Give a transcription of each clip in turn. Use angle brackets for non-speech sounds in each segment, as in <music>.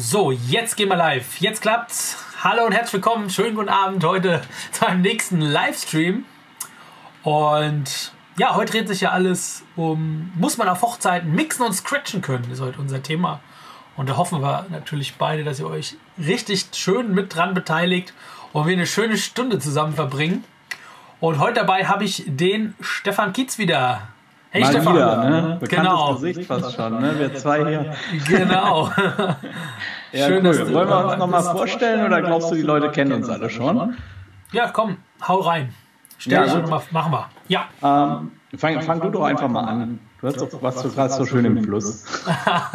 So, jetzt gehen wir live. Jetzt klappt's. Hallo und herzlich willkommen. Schönen guten Abend heute <laughs> zu einem nächsten Livestream. Und ja, heute dreht sich ja alles um, muss man auf Hochzeiten mixen und scratchen können, ist heute unser Thema. Und da hoffen wir natürlich beide, dass ihr euch richtig schön mit dran beteiligt und wir eine schöne Stunde zusammen verbringen. Und heute dabei habe ich den Stefan Kietz wieder. Hey Mal Stefan. Wieder, ne? Bekanntes genau. Gesicht fast schon, ne? Wir zwei hier. Genau. <laughs> ja, Schön, cool. dass Wollen wir uns nochmal vorstellen oder glaubst du, die Leute kennen uns alle schon? Ja, komm, hau rein. Stell ja, dich mal, machen wir. Ja. Ähm, fang, fang du doch einfach mal an. Du hast doch was du gerade so schön im Fluss.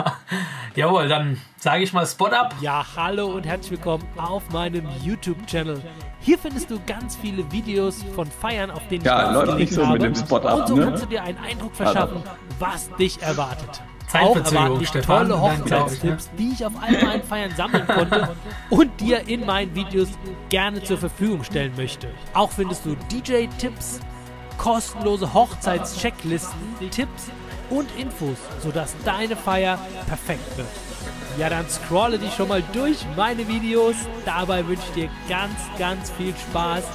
<laughs> Jawohl, dann sage ich mal Spot up. Ja, hallo und herzlich willkommen auf meinem YouTube-Channel. Hier findest du ganz viele Videos von Feiern, auf denen ja, ich läuft nicht so habe. mit dem Spot up. Und so ne? kannst du dir einen Eindruck verschaffen, also. was dich erwartet. Auch erwarten dich tolle Hochzeitstipps, die ich auf all meinen Feiern sammeln konnte und dir in meinen Videos gerne zur Verfügung stellen möchte. Auch findest du DJ-Tipps, kostenlose Hochzeitschecklisten, Tipps und Infos, sodass deine Feier perfekt wird. Ja, dann scrolle dich schon mal durch meine Videos. Dabei wünsche ich dir ganz, ganz viel Spaß.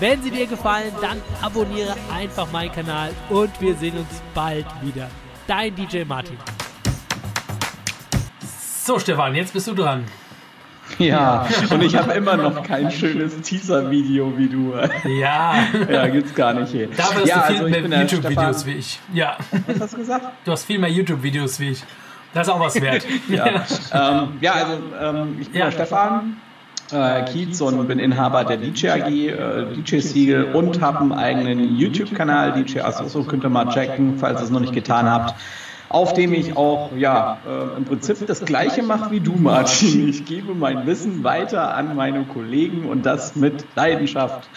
Wenn sie dir gefallen, dann abonniere einfach meinen Kanal und wir sehen uns bald wieder. Dein DJ Martin. So, Stefan, jetzt bist du dran. Ja, und ich habe immer noch kein schönes Teaser-Video wie du. Ja. Ja, gibt's gar nicht hier. Dafür hast ja, du viel also mehr YouTube-Videos wie ich. Ja. Was hast du gesagt? Du hast viel mehr YouTube-Videos wie ich. Das ist auch was wert. <laughs> ja. ähm, ja, also ähm, ich bin ja. der Stefan. Äh, Kiez und bin Inhaber der DJ AG, äh, DJ Siegel und habe einen eigenen YouTube-Kanal, DJ Asoso, könnt ihr mal checken, falls ihr es noch nicht getan habt auf dem ich auch ja, äh, im Prinzip das Gleiche mache wie du, Martin. Ich gebe mein Wissen weiter an meine Kollegen und das mit Leidenschaft.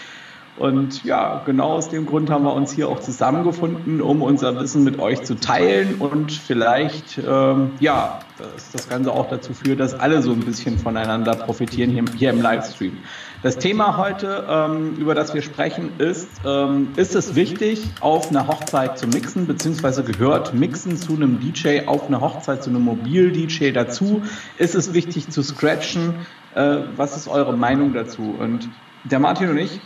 Und ja, genau aus dem Grund haben wir uns hier auch zusammengefunden, um unser Wissen mit euch zu teilen und vielleicht, ähm, ja, dass das Ganze auch dazu führt, dass alle so ein bisschen voneinander profitieren hier, hier im Livestream. Das Thema heute, ähm, über das wir sprechen, ist, ähm, ist es wichtig, auf einer Hochzeit zu mixen, beziehungsweise gehört Mixen zu einem DJ auf einer Hochzeit, zu einem Mobil-DJ dazu? Ist es wichtig zu scratchen? Äh, was ist eure Meinung dazu? Und der Martin und ich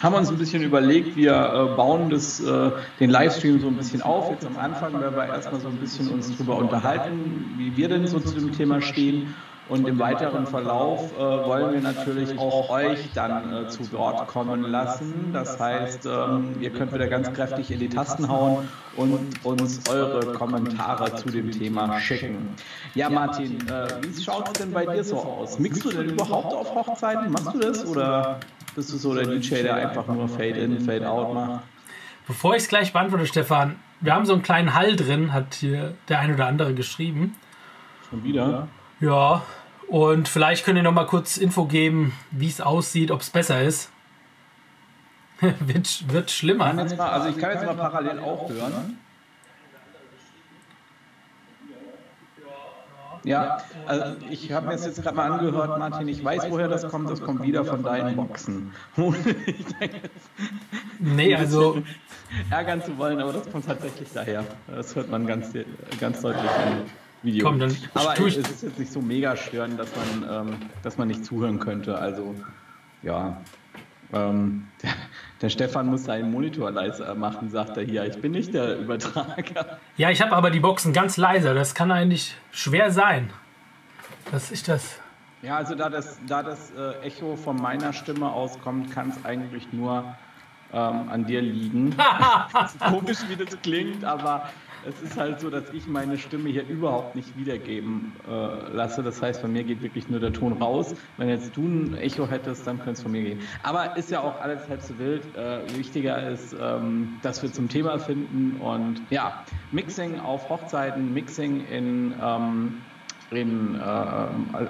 haben uns ein bisschen überlegt, wir äh, bauen das, äh, den Livestream so ein bisschen auf. Jetzt am Anfang werden wir erstmal so ein bisschen uns darüber unterhalten, wie wir denn so zu dem Thema stehen. Und im weiteren Verlauf äh, wollen wir natürlich auch euch dann äh, zu Wort kommen lassen. Das heißt, ähm, ihr könnt wieder ganz kräftig in die Tasten hauen und uns eure Kommentare zu dem Thema schicken. Ja, Martin, äh, wie schaut es denn bei dir so aus? Mixst du denn überhaupt auf Hochzeiten? Machst du das oder bist du so der DJ, der einfach nur Fade in, Fade out macht? Bevor ich es gleich beantworte, Stefan, wir haben so einen kleinen Hall drin, hat hier der ein oder andere geschrieben. Schon wieder? Ja, und vielleicht könnt ihr noch mal kurz Info geben, wie es aussieht, ob es besser ist. <laughs> wird, wird schlimmer. Mal, also ich kann jetzt mal parallel auch hören. Ja, also ich habe mir das jetzt gerade mal angehört, Martin. Ich weiß, woher das kommt. Das kommt wieder von deinen Boxen. <laughs> nee, also. Ärgern zu wollen, aber das kommt tatsächlich daher. Das hört man ganz, ganz deutlich an. Video. Komm, dann Aber es ist jetzt nicht so mega störend, dass man, ähm, dass man nicht zuhören könnte. Also, ja. Ähm, der, <laughs> der, Stefan muss seinen Monitor leiser machen, sagt er hier. Ich bin nicht der Übertrager. <laughs> Ja, ich habe aber die Boxen ganz leise. Das kann eigentlich schwer sein, dass ich das. Ja, also da das, da das äh, Echo von meiner Stimme auskommt, kann es eigentlich nur ähm, an dir liegen. <laughs> komisch, wie das klingt, aber es ist halt so, dass ich meine Stimme hier überhaupt nicht wiedergeben äh, lasse. Das heißt, von mir geht wirklich nur der Ton raus. Wenn jetzt du ein Echo hättest, dann könnte es von mir gehen. Aber ist ja auch alles halb so wild. Äh, wichtiger ist, ähm, dass wir zum Thema finden. Und ja, Mixing auf Hochzeiten, Mixing in, ähm, in, äh,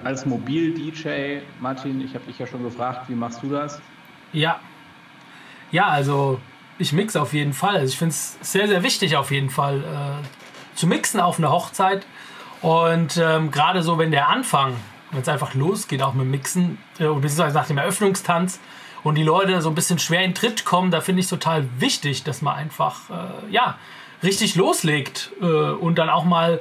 als Mobil-DJ. Martin, ich habe dich ja schon gefragt, wie machst du das? Ja. Ja, also ich mixe auf jeden Fall. Also ich finde es sehr, sehr wichtig auf jeden Fall äh, zu mixen auf einer Hochzeit. Und ähm, gerade so, wenn der Anfang, wenn es einfach losgeht, auch mit Mixen, äh, beziehungsweise nach dem Eröffnungstanz und die Leute so ein bisschen schwer in Tritt kommen, da finde ich es total wichtig, dass man einfach, äh, ja, richtig loslegt äh, und dann auch mal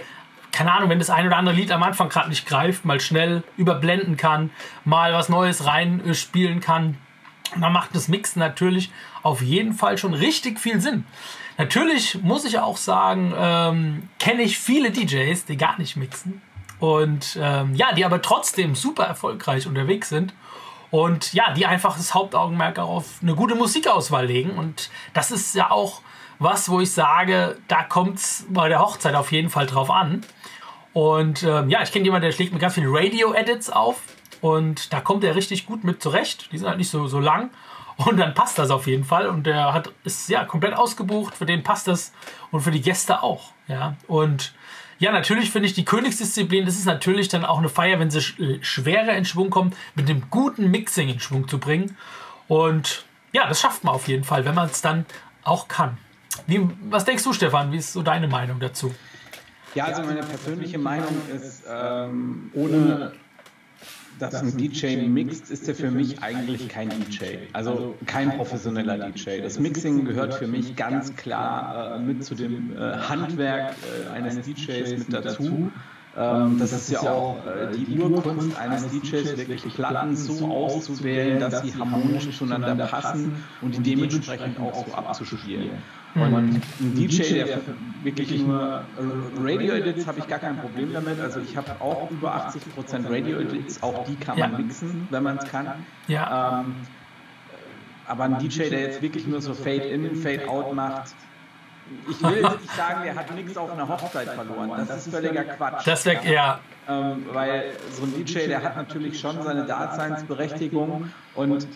keine Ahnung, wenn das ein oder andere Lied am Anfang gerade nicht greift, mal schnell überblenden kann, mal was Neues reinspielen kann. <laughs> Und dann macht das Mixen natürlich auf jeden Fall schon richtig viel Sinn. Natürlich muss ich auch sagen, ähm, kenne ich viele DJs, die gar nicht mixen. Und ähm, ja, die aber trotzdem super erfolgreich unterwegs sind. Und ja, die einfach das Hauptaugenmerk auf eine gute Musikauswahl legen. Und das ist ja auch was, wo ich sage, da kommt es bei der Hochzeit auf jeden Fall drauf an. Und ähm, ja, ich kenne jemanden, der schlägt mit ganz vielen Radio-Edits auf. Und da kommt er richtig gut mit zurecht. Die sind halt nicht so, so lang. Und dann passt das auf jeden Fall. Und der hat, ist ja komplett ausgebucht. Für den passt das. Und für die Gäste auch. Ja. Und ja, natürlich finde ich die Königsdisziplin, das ist natürlich dann auch eine Feier, wenn sie schwerer in Schwung kommt, mit einem guten Mixing in Schwung zu bringen. Und ja, das schafft man auf jeden Fall, wenn man es dann auch kann. Wie, was denkst du, Stefan? Wie ist so deine Meinung dazu? Ja, also meine persönliche Meinung ist, ähm, ohne dass ein DJ mixt, ist er für mich eigentlich kein DJ. Also kein professioneller DJ. Das Mixing gehört für mich ganz klar äh, mit zu dem äh, Handwerk äh, eines DJs mit dazu. Ähm, das ist ja auch äh, die Urkunst eines DJs, wirklich Platten so auszuwählen, dass sie harmonisch zueinander passen und die dementsprechend auch so abzuspielen. Und ein DJ, der wirklich nur Radio-Edits habe ich gar kein Problem damit. Also ich habe auch über 80% Radio-Edits, auch die kann man ja. mixen, wenn man es kann. Ja. Ähm, aber ein DJ, der jetzt wirklich nur so Fade-In, Fade-Out macht, ich will jetzt nicht sagen, der hat nichts auf einer Hochzeit verloren. Das ist völliger Quatsch. Das wäre ja. Ähm, weil so ein DJ, der hat natürlich schon seine Daseinsberechtigung und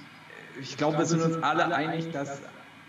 ich glaube, wir sind uns alle einig, dass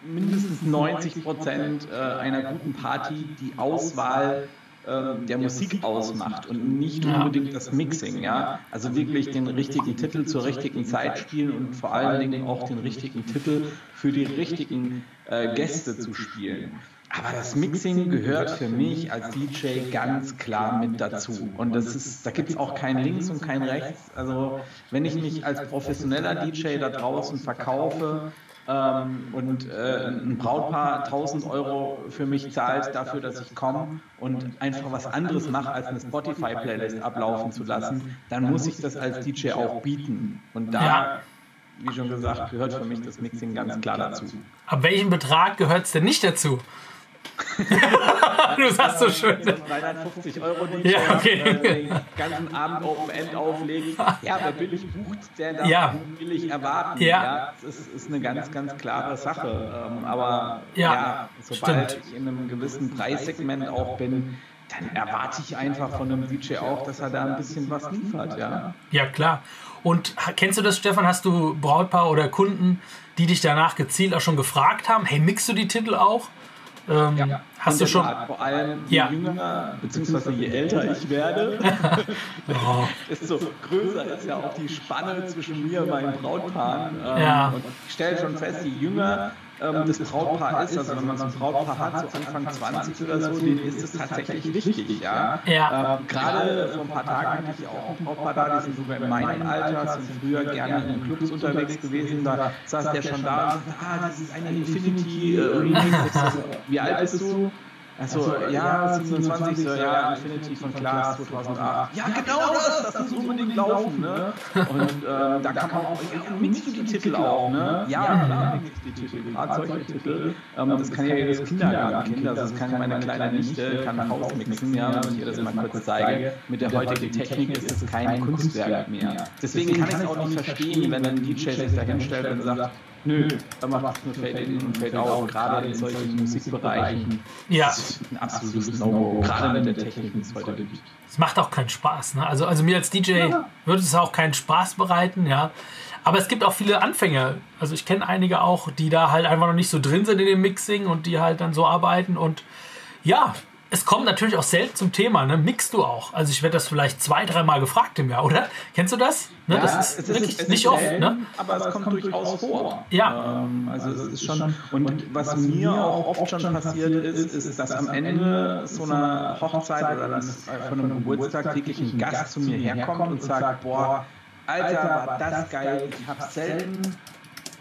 mindestens 90 Prozent äh, einer guten Party die Auswahl ähm, der Musik ausmacht und nicht unbedingt das Mixing, ja. Also wirklich den richtigen Titel zur richtigen Zeit spielen und vor allen Dingen auch den richtigen Titel für die richtigen äh, Gäste zu spielen. Aber das Mixing gehört für mich als DJ ganz klar mit dazu. Und das ist, da gibt es auch kein Links und kein Rechts. Also wenn ich mich als professioneller DJ da draußen verkaufe, ähm, und äh, ein Brautpaar 1000 Euro für mich zahlt dafür, dass ich komme und einfach was anderes mache, als eine Spotify-Playlist ablaufen zu lassen, dann muss ich das als DJ auch bieten. Und da, wie schon gesagt, gehört für mich das Mixing ganz klar dazu. Ab welchem Betrag gehört es denn nicht dazu? <laughs> du sagst so schön. 350 Euro, die ja, okay. den ganzen Abend Open End auflegen. Ja, wer billig bucht, der darf ja. billig erwarten. Ja. ja. Das ist, ist, eine ganz, ganz klare Sache. Ähm, aber ja, ja sobald stimmt. ich in einem gewissen Preissegment auch bin, dann erwarte ich einfach von einem DJ auch, dass er da ein bisschen was liefert, ja. Ja, klar. Und kennst du das, Stefan? Hast du Brautpaar oder Kunden, die dich danach gezielt auch schon gefragt haben, hey, mixst du die Titel auch? Ähm, ja. Hast du schon. Vor allem je ja. jünger, beziehungsweise je älter ich werde, <laughs> oh. <laughs> desto größer ist ja auch die Spanne zwischen mir und meinen Brautpaaren. Ähm, ja. Und ich stelle schon fest, je jünger ähm, das Brautpaar ist, also wenn man so ein Brautpaar hat, so Anfang 20 oder so, denen ist es tatsächlich wichtig. Ja? ja. Ähm, Gerade vor ein paar Tagen hatte ich auch ein Brautpaar da, die sind sogar in meinem Alter, sind früher gerne in Clubs unterwegs gewesen, da saß der schon da und sagte, ah, das ist eine Infinity äh, Remix. Wie alt bist du? Achso, ja, 27, so, ja, Infinity von Klaas 2008. Ja, genau das, das muss unbedingt laufen, ne? Und äh, da kann man auch, ja, mixst du die Titel auch, ne? Ja, klar, mixst die Titel, gerade solche Titel. Ähm, das kann ja jedes Kindergartenkind, also das kann meine kleine Nichte, kann Haus mixen, ja, wenn ich ihr das mal kurz zeige. Mit der heutigen Technik ist es kein Kunstwerk mehr. Deswegen kann ich es auch nicht verstehen, wenn ein DJ sich da hinstellt und sagt, Nö, da macht es nur Fade-In und Fade-Out, gerade in solchen Musikbereichen. Ja. Das ist ein absolutes No-Go, gerade mit der Technik, es heute gibt. Es macht auch keinen Spaß. Ne? Also, also mir als DJ ja. würde es auch keinen Spaß bereiten, ja. Aber es gibt auch viele Anfänger. Also ich kenne einige auch, die da halt einfach noch nicht so drin sind in dem Mixing und die halt dann so arbeiten und ja, es kommt natürlich auch selten zum Thema, ne? Mixst du auch? Also ich werde das vielleicht zwei, dreimal gefragt im Jahr, oder? Kennst du das? Ne? Ja, das ist, wirklich ist, nicht oft, selten, ne? Aber es kommt durchaus vor. Ja. Ähm, also es ist schon. Und was mir auch oft schon passiert ist, ist, dass am Ende so einer Hochzeit oder von einem Geburtstag wirklich ein Gast zu mir herkommt und sagt, boah, Alter, war das geil. Ich habe selten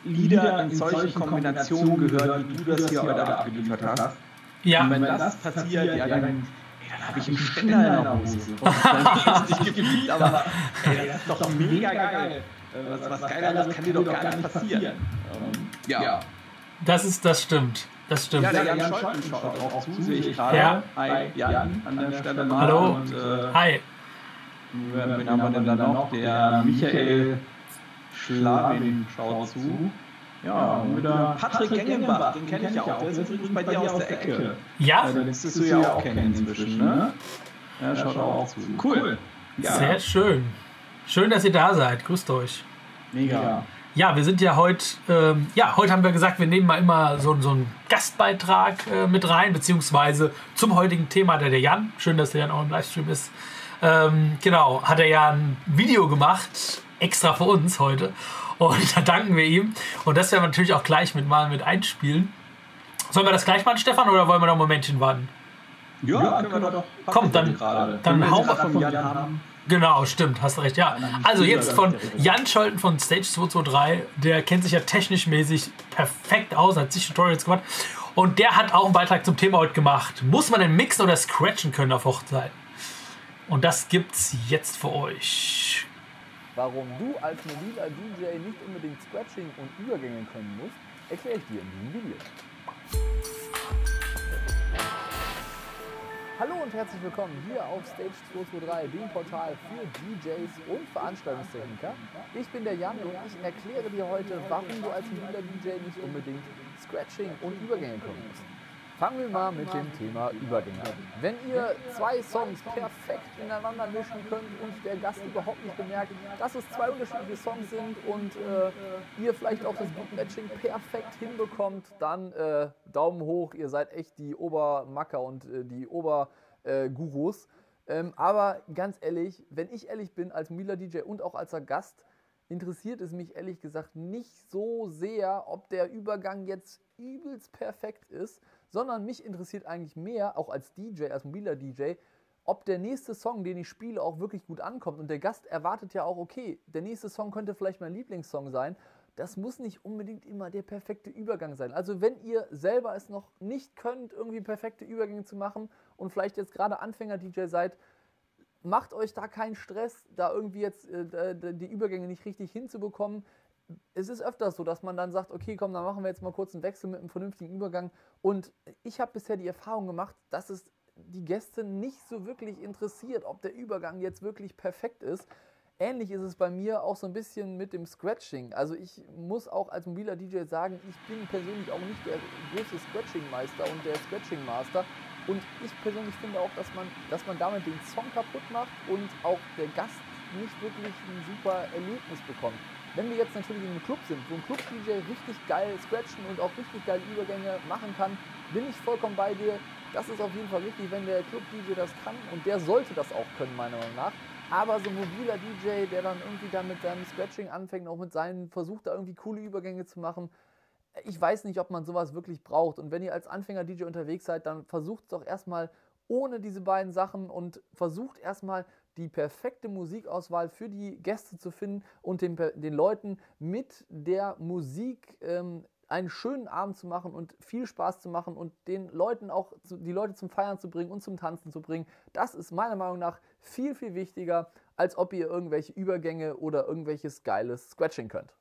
Lieder in solchen Kombinationen gehört, wie du das hier heute abgeliefert hast. Ja. Und wenn das passiert, ja, dann, dann habe ich einen Ständer in der Hose. <laughs> das ist nicht <laughs> aber ey, das ist doch mega geil. Äh, was, was Geileres kann dir doch gar nicht passieren. Ähm, ja. Das ist, das stimmt. Das stimmt. Ja, der Jan, Jan Scholten schaut auch zu, sehe ich gerade. Ja. Hi, Jan, an der Stelle mal. Hallo. Und, äh, Hi. Wen haben wir denn da noch? Der Michael Schlawin schaut zu. Ja, und wieder Patrick Gengenbach, den kenne ich ja auch. Der ist übrigens bei dir aus der Ecke. Ja? Den müsstest du ja auch kennen inzwischen, ne? Ja, schaut auch zu. Cool. Ja. Sehr schön. Schön, dass ihr da seid. Grüßt euch. Mega. Ja, wir sind ja heute, ähm, ja, heute haben wir gesagt, wir nehmen mal immer so, so einen Gastbeitrag äh, mit rein, beziehungsweise zum heutigen Thema, der der Jan, schön, dass der Jan auch im Livestream ist, ähm, genau, hat er ja ein Video gemacht, extra für uns heute. Und <laughs> da danken wir ihm. Und das werden wir natürlich auch gleich mit mal mit einspielen. Sollen wir das gleich machen, Stefan, oder wollen wir noch ein Momentchen warten? Ja, ja können wir doch. Komm, dann, dann hauen wir. Genau, stimmt, hast recht, ja. Also jetzt von Jan Scholten von Stage 223, der kennt sich ja technisch mäßig perfekt aus, hat sich Tutorials gemacht. Und der hat auch einen Beitrag zum Thema heute gemacht. Muss man denn mixen oder scratchen können auf Hochzeiten? Und das gibt's jetzt für euch. Warum du als mobiler DJ nicht unbedingt Scratching und Übergänge können musst, erkläre ich dir in diesem Video. Hallo und herzlich willkommen hier auf Stage 223, dem Portal für DJs und Veranstaltungstechniker. Ich bin der Jan und ich erkläre dir heute, warum du als mobiler DJ nicht unbedingt Scratching und Übergänge können musst. Fangen wir mal mit dem Thema Übergänge an. Wenn ihr zwei Songs perfekt ineinander mischen könnt und der Gast überhaupt nicht bemerkt, dass es zwei unterschiedliche Songs sind und äh, ihr vielleicht auch das Beatmatching perfekt hinbekommt, dann äh, Daumen hoch, ihr seid echt die Obermacker und äh, die Obergurus. Ähm, aber ganz ehrlich, wenn ich ehrlich bin, als Mila DJ und auch als Gast, interessiert es mich ehrlich gesagt nicht so sehr, ob der Übergang jetzt übelst perfekt ist, sondern mich interessiert eigentlich mehr, auch als DJ, als mobiler DJ, ob der nächste Song, den ich spiele, auch wirklich gut ankommt. Und der Gast erwartet ja auch, okay, der nächste Song könnte vielleicht mein Lieblingssong sein. Das muss nicht unbedingt immer der perfekte Übergang sein. Also wenn ihr selber es noch nicht könnt, irgendwie perfekte Übergänge zu machen und vielleicht jetzt gerade Anfänger-DJ seid, macht euch da keinen Stress, da irgendwie jetzt äh, die Übergänge nicht richtig hinzubekommen es ist öfters so, dass man dann sagt, okay, komm, dann machen wir jetzt mal kurz einen Wechsel mit einem vernünftigen Übergang. Und ich habe bisher die Erfahrung gemacht, dass es die Gäste nicht so wirklich interessiert, ob der Übergang jetzt wirklich perfekt ist. Ähnlich ist es bei mir auch so ein bisschen mit dem Scratching. Also ich muss auch als mobiler DJ sagen, ich bin persönlich auch nicht der größte Scratching-Meister und der Scratching-Master. Und ich persönlich finde auch, dass man, dass man damit den Song kaputt macht und auch der Gast nicht wirklich ein super Erlebnis bekommt. Wenn wir jetzt natürlich in einem Club sind, wo ein Club-DJ richtig geil scratchen und auch richtig geile Übergänge machen kann, bin ich vollkommen bei dir. Das ist auf jeden Fall richtig, wenn der Club-DJ das kann und der sollte das auch können, meiner Meinung nach. Aber so ein mobiler DJ, der dann irgendwie da mit seinem Scratching anfängt, auch mit seinen, versucht da irgendwie coole Übergänge zu machen, ich weiß nicht, ob man sowas wirklich braucht. Und wenn ihr als Anfänger-DJ unterwegs seid, dann versucht es doch erstmal ohne diese beiden Sachen und versucht erstmal die perfekte Musikauswahl für die Gäste zu finden und den, den Leuten mit der Musik ähm, einen schönen Abend zu machen und viel Spaß zu machen und den Leuten auch die Leute zum Feiern zu bringen und zum Tanzen zu bringen. Das ist meiner Meinung nach viel, viel wichtiger, als ob ihr irgendwelche Übergänge oder irgendwelches geiles Scratching könnt.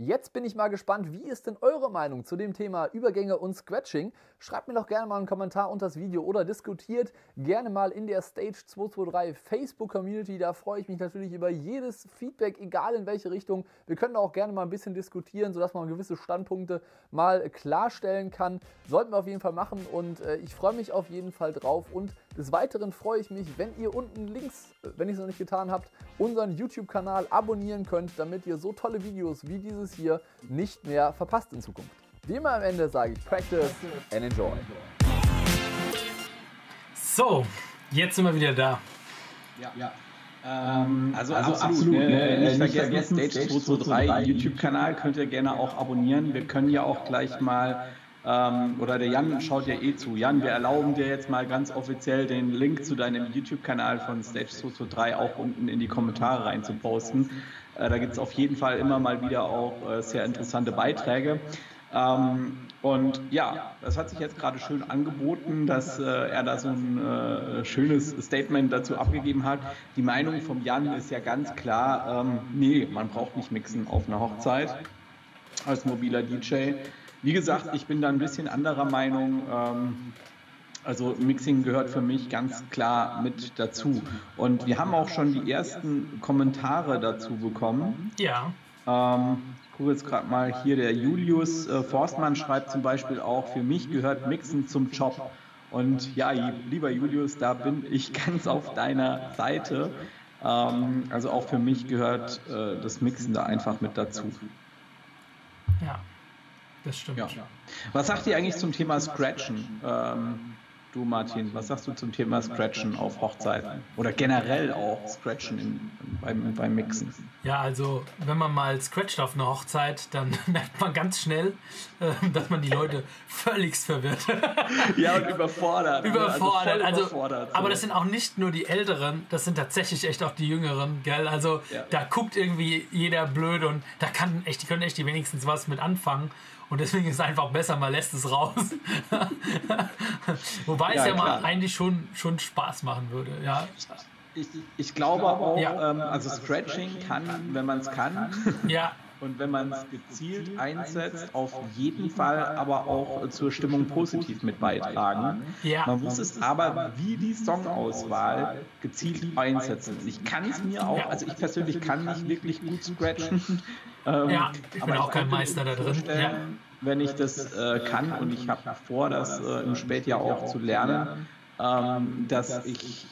Jetzt bin ich mal gespannt, wie ist denn eure Meinung zu dem Thema Übergänge und Scratching? Schreibt mir doch gerne mal einen Kommentar unter das Video oder diskutiert gerne mal in der Stage 223 Facebook Community. Da freue ich mich natürlich über jedes Feedback, egal in welche Richtung. Wir können auch gerne mal ein bisschen diskutieren, sodass man gewisse Standpunkte mal klarstellen kann. Sollten wir auf jeden Fall machen und äh, ich freue mich auf jeden Fall drauf. Und des Weiteren freue ich mich, wenn ihr unten links, äh, wenn ihr es noch nicht getan habt, unseren YouTube-Kanal abonnieren könnt, damit ihr so tolle Videos wie dieses hier nicht mehr verpasst in Zukunft. Wie immer am Ende sage ich Practice and Enjoy. So, jetzt sind wir wieder da. Ja, ja. Ähm, also, also, absolut, absolut ne, ne, nicht, nicht vergessen, Stage 223 YouTube-Kanal könnt ihr gerne auch abonnieren. Wir können ja auch gleich mal, ähm, oder der Jan schaut ja eh zu. Jan, wir erlauben dir jetzt mal ganz offiziell den Link zu deinem YouTube-Kanal von Stage 223 auch unten in die Kommentare rein zu posten. Äh, da gibt es auf jeden Fall immer mal wieder auch äh, sehr interessante Beiträge. Ähm, Und ja, das hat sich jetzt gerade schön angeboten, dass äh, er da so ein äh, schönes Statement dazu abgegeben hat. Die Meinung vom Jan ist ja ganz klar, ähm, nee, man braucht nicht mixen auf einer Hochzeit als mobiler DJ. Wie gesagt, ich bin da ein bisschen anderer Meinung. Ähm, also Mixing gehört für mich ganz klar mit dazu. Und wir haben auch schon die ersten Kommentare dazu bekommen. Ja. Ähm, ich gucke jetzt gerade mal hier, der Julius äh, Forstmann schreibt zum Beispiel auch, für mich gehört Mixen zum Job. Und ja, lieber Julius, da bin ich <laughs> ganz auf deiner Seite. Ähm, also auch für mich gehört äh, das Mixen da einfach mit dazu. Ja, das stimmt. Ja. Was sagt ihr eigentlich zum Thema Scratchen? Ähm, Du, Martin, was sagst du zum Thema Scratchen auf Hochzeiten? Oder generell auch Scratchen in, beim, beim Mixen? Ja, also wenn man mal scratcht auf einer Hochzeit, dann <laughs> merkt man ganz schnell, äh, dass man die Leute völligst verwirrt. <laughs> ja, und überfordert. Ne? Überfordert. Also, überfordert, aber das sind auch nicht nur die Älteren, das sind tatsächlich echt auch die Jüngeren, gell? Also ja. da guckt irgendwie jeder blöd und da kann echt, die können echt die wenigstens was mit anfangen. Und deswegen ist es einfach besser, man lässt es raus. <laughs> Wobei ja, es ja klar. mal eigentlich schon, schon Spaß machen würde. Ja. Ich, ich glaube auch, ja. ähm, also Scratching kann, wenn man es kann. Ja. Und wenn man es gezielt einsetzt, auf jeden Fall aber auch zur Stimmung positiv mit beitragen. Ja. Man muss es aber wie die Songauswahl gezielt einsetzen. Ich kann es mir auch, also ich persönlich kann nicht wirklich gut scratchen. <laughs> Ähm, ja, ich bin auch kein Meister da drin. Ja. Wenn ich das äh, kann und ich habe vor, das äh, im Spätjahr auch zu lernen, ähm, dass ich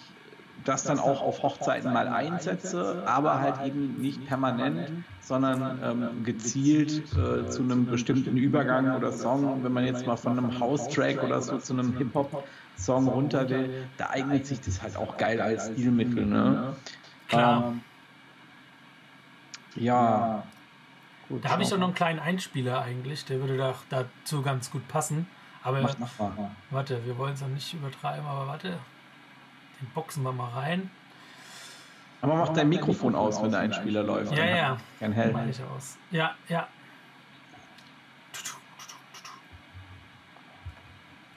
das dann auch auf Hochzeiten mal einsetze, aber halt eben nicht permanent, sondern ähm, gezielt äh, zu einem bestimmten Übergang oder Song. Wenn man jetzt mal von einem House-Track oder so zu einem Hip-Hop-Song runter will, da eignet sich das halt auch geil als Stilmittel. Ne? Klar. Ähm, ja. Gut, da habe ich doch noch einen kleinen Einspieler eigentlich, der würde da, dazu ganz gut passen. Aber warte, wir wollen es noch nicht übertreiben, aber warte. Den boxen wir mal rein. Aber mach dein Mikrofon aus, wenn der Einspieler läuft. Ja, ja. Kein hell. Mach ich aus. Ja, ja.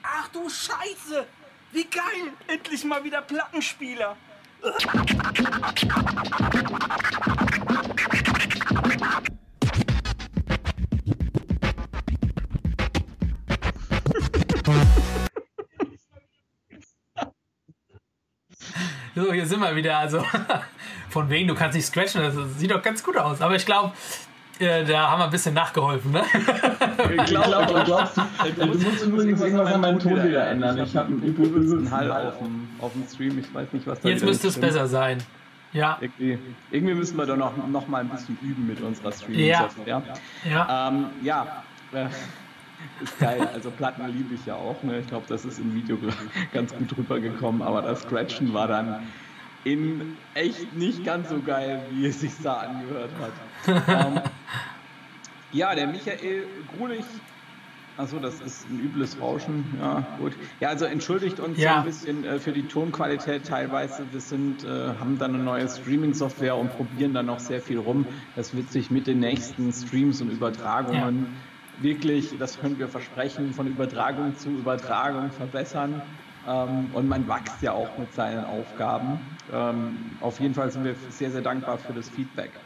Ach du Scheiße! Wie geil! Endlich mal wieder Plattenspieler! So, hier sind wir wieder. Also, <laughs> von wegen, du kannst nicht scratchen, das sieht doch ganz gut aus. Aber ich glaube, äh, da haben wir ein bisschen nachgeholfen, ne? <laughs> Ich glaube, du glaubst, du musst übrigens irgendwas an meinem Ton wieder ändern. Ich habe einen übelsten Hall auf dem, auf dem Stream. Ich weiß nicht, was da Jetzt müsste es besser sein. Ja. Irgendwie, irgendwie, müssen wir da noch, noch mal ein bisschen üben mit unserer Streaming-Software. Ja. Ja. Ähm, ja. Äh, ist geil. Also Platten liebe ich ja auch. Ne? Ich glaube, das ist im Video <laughs> ganz gut rübergekommen. Aber das Scratchen war dann in echt nicht ganz so geil, wie es sich da angehört hat. ähm, ja, der Michael Grulich. Achso, das ist ein übles Rauschen. Ja, gut. Ja, also entschuldigt uns ja. ein bisschen äh, für die Tonqualität teilweise. Wir sind, äh, haben dann eine neue Streaming-Software und probieren da noch sehr viel rum. Das wird sich mit den nächsten Streams und Übertragungen ja wirklich, das können wir versprechen, von Übertragung zu Übertragung verbessern. Ähm, und man wächst ja auch mit seinen Aufgaben. Ähm, auf jeden Fall sind wir sehr, sehr dankbar für das Feedback.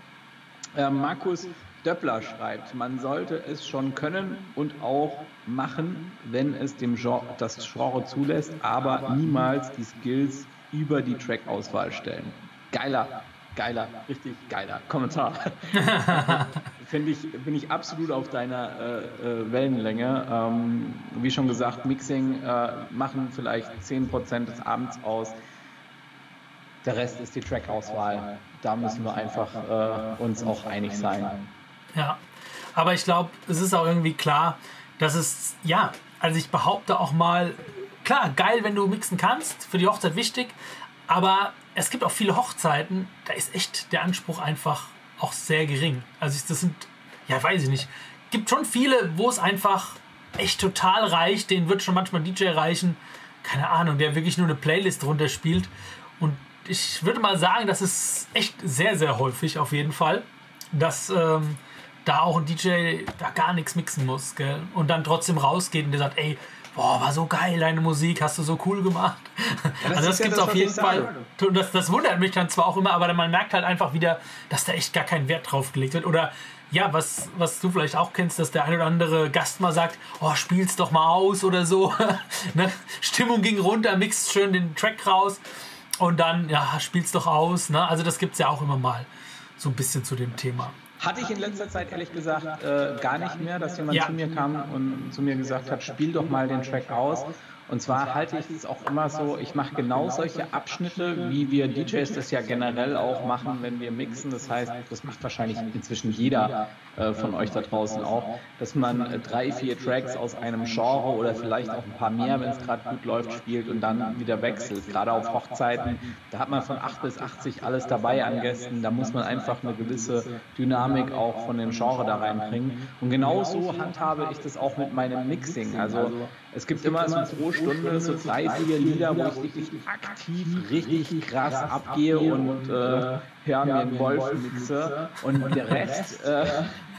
Ähm, Markus Döppler schreibt, man sollte es schon können und auch machen, wenn es dem Genre, das Genre zulässt, aber niemals die Skills über die Track-Auswahl stellen. Geiler, geiler, richtig geiler Kommentar. <laughs> Finde ich, bin ich absolut auf deiner äh, äh, Wellenlänge. Ähm, wie schon gesagt, Mixing äh, machen vielleicht 10% des Abends aus. Der Rest ist die Track-Auswahl. Da müssen wir einfach äh, uns auch einig sein. Ja, aber ich glaube, es ist auch irgendwie klar, dass es, ja, also ich behaupte auch mal, klar, geil, wenn du mixen kannst, für die Hochzeit wichtig, aber es gibt auch viele Hochzeiten, da ist echt der Anspruch einfach auch sehr gering. Also das sind, ja, weiß ich nicht. Gibt schon viele, wo es einfach echt total reicht. Den wird schon manchmal DJ reichen. Keine Ahnung, der wirklich nur eine Playlist runterspielt. Und ich würde mal sagen, das ist echt sehr, sehr häufig auf jeden Fall, dass ähm, da auch ein DJ da gar nichts mixen muss, gell? Und dann trotzdem rausgeht und der sagt, ey, boah, war so geil, deine Musik, hast du so cool gemacht. Das also das gibt es ja auf jeden Fall. Und das, das wundert mich dann zwar auch immer, aber man merkt halt einfach wieder, dass da echt gar kein Wert drauf gelegt wird. Oder ja, was, was du vielleicht auch kennst, dass der ein oder andere Gast mal sagt, oh, spiel's doch mal aus oder so. <laughs> ne? Stimmung ging runter, mixt schön den Track raus und dann, ja, spiel's doch aus. Ne? Also das gibt es ja auch immer mal so ein bisschen zu dem Thema. Hatte ich in letzter Zeit ehrlich gesagt äh, gar nicht mehr, dass jemand ja. zu mir kam und zu mir gesagt hat, spiel doch mal den Track aus. Und zwar halte ich es auch immer so, ich mache genau solche Abschnitte, wie wir DJs das ja generell auch machen, wenn wir mixen. Das heißt, das macht wahrscheinlich inzwischen jeder von euch da draußen auch, dass man äh, drei, vier Tracks aus einem Genre oder vielleicht auch ein paar mehr, wenn es gerade gut läuft, spielt und dann wieder wechselt. Gerade auf Hochzeiten, da hat man von 8 bis 80 alles dabei an Gästen. Da muss man einfach eine gewisse Dynamik auch von dem Genre da reinbringen. Und genauso handhabe ich das auch mit meinem Mixing. Also es gibt immer so pro Stunde so drei, vier Lieder, wo ich wirklich aktiv richtig krass abgehe und äh, ja, mir einen Wolf mixe. Und der Rest, äh,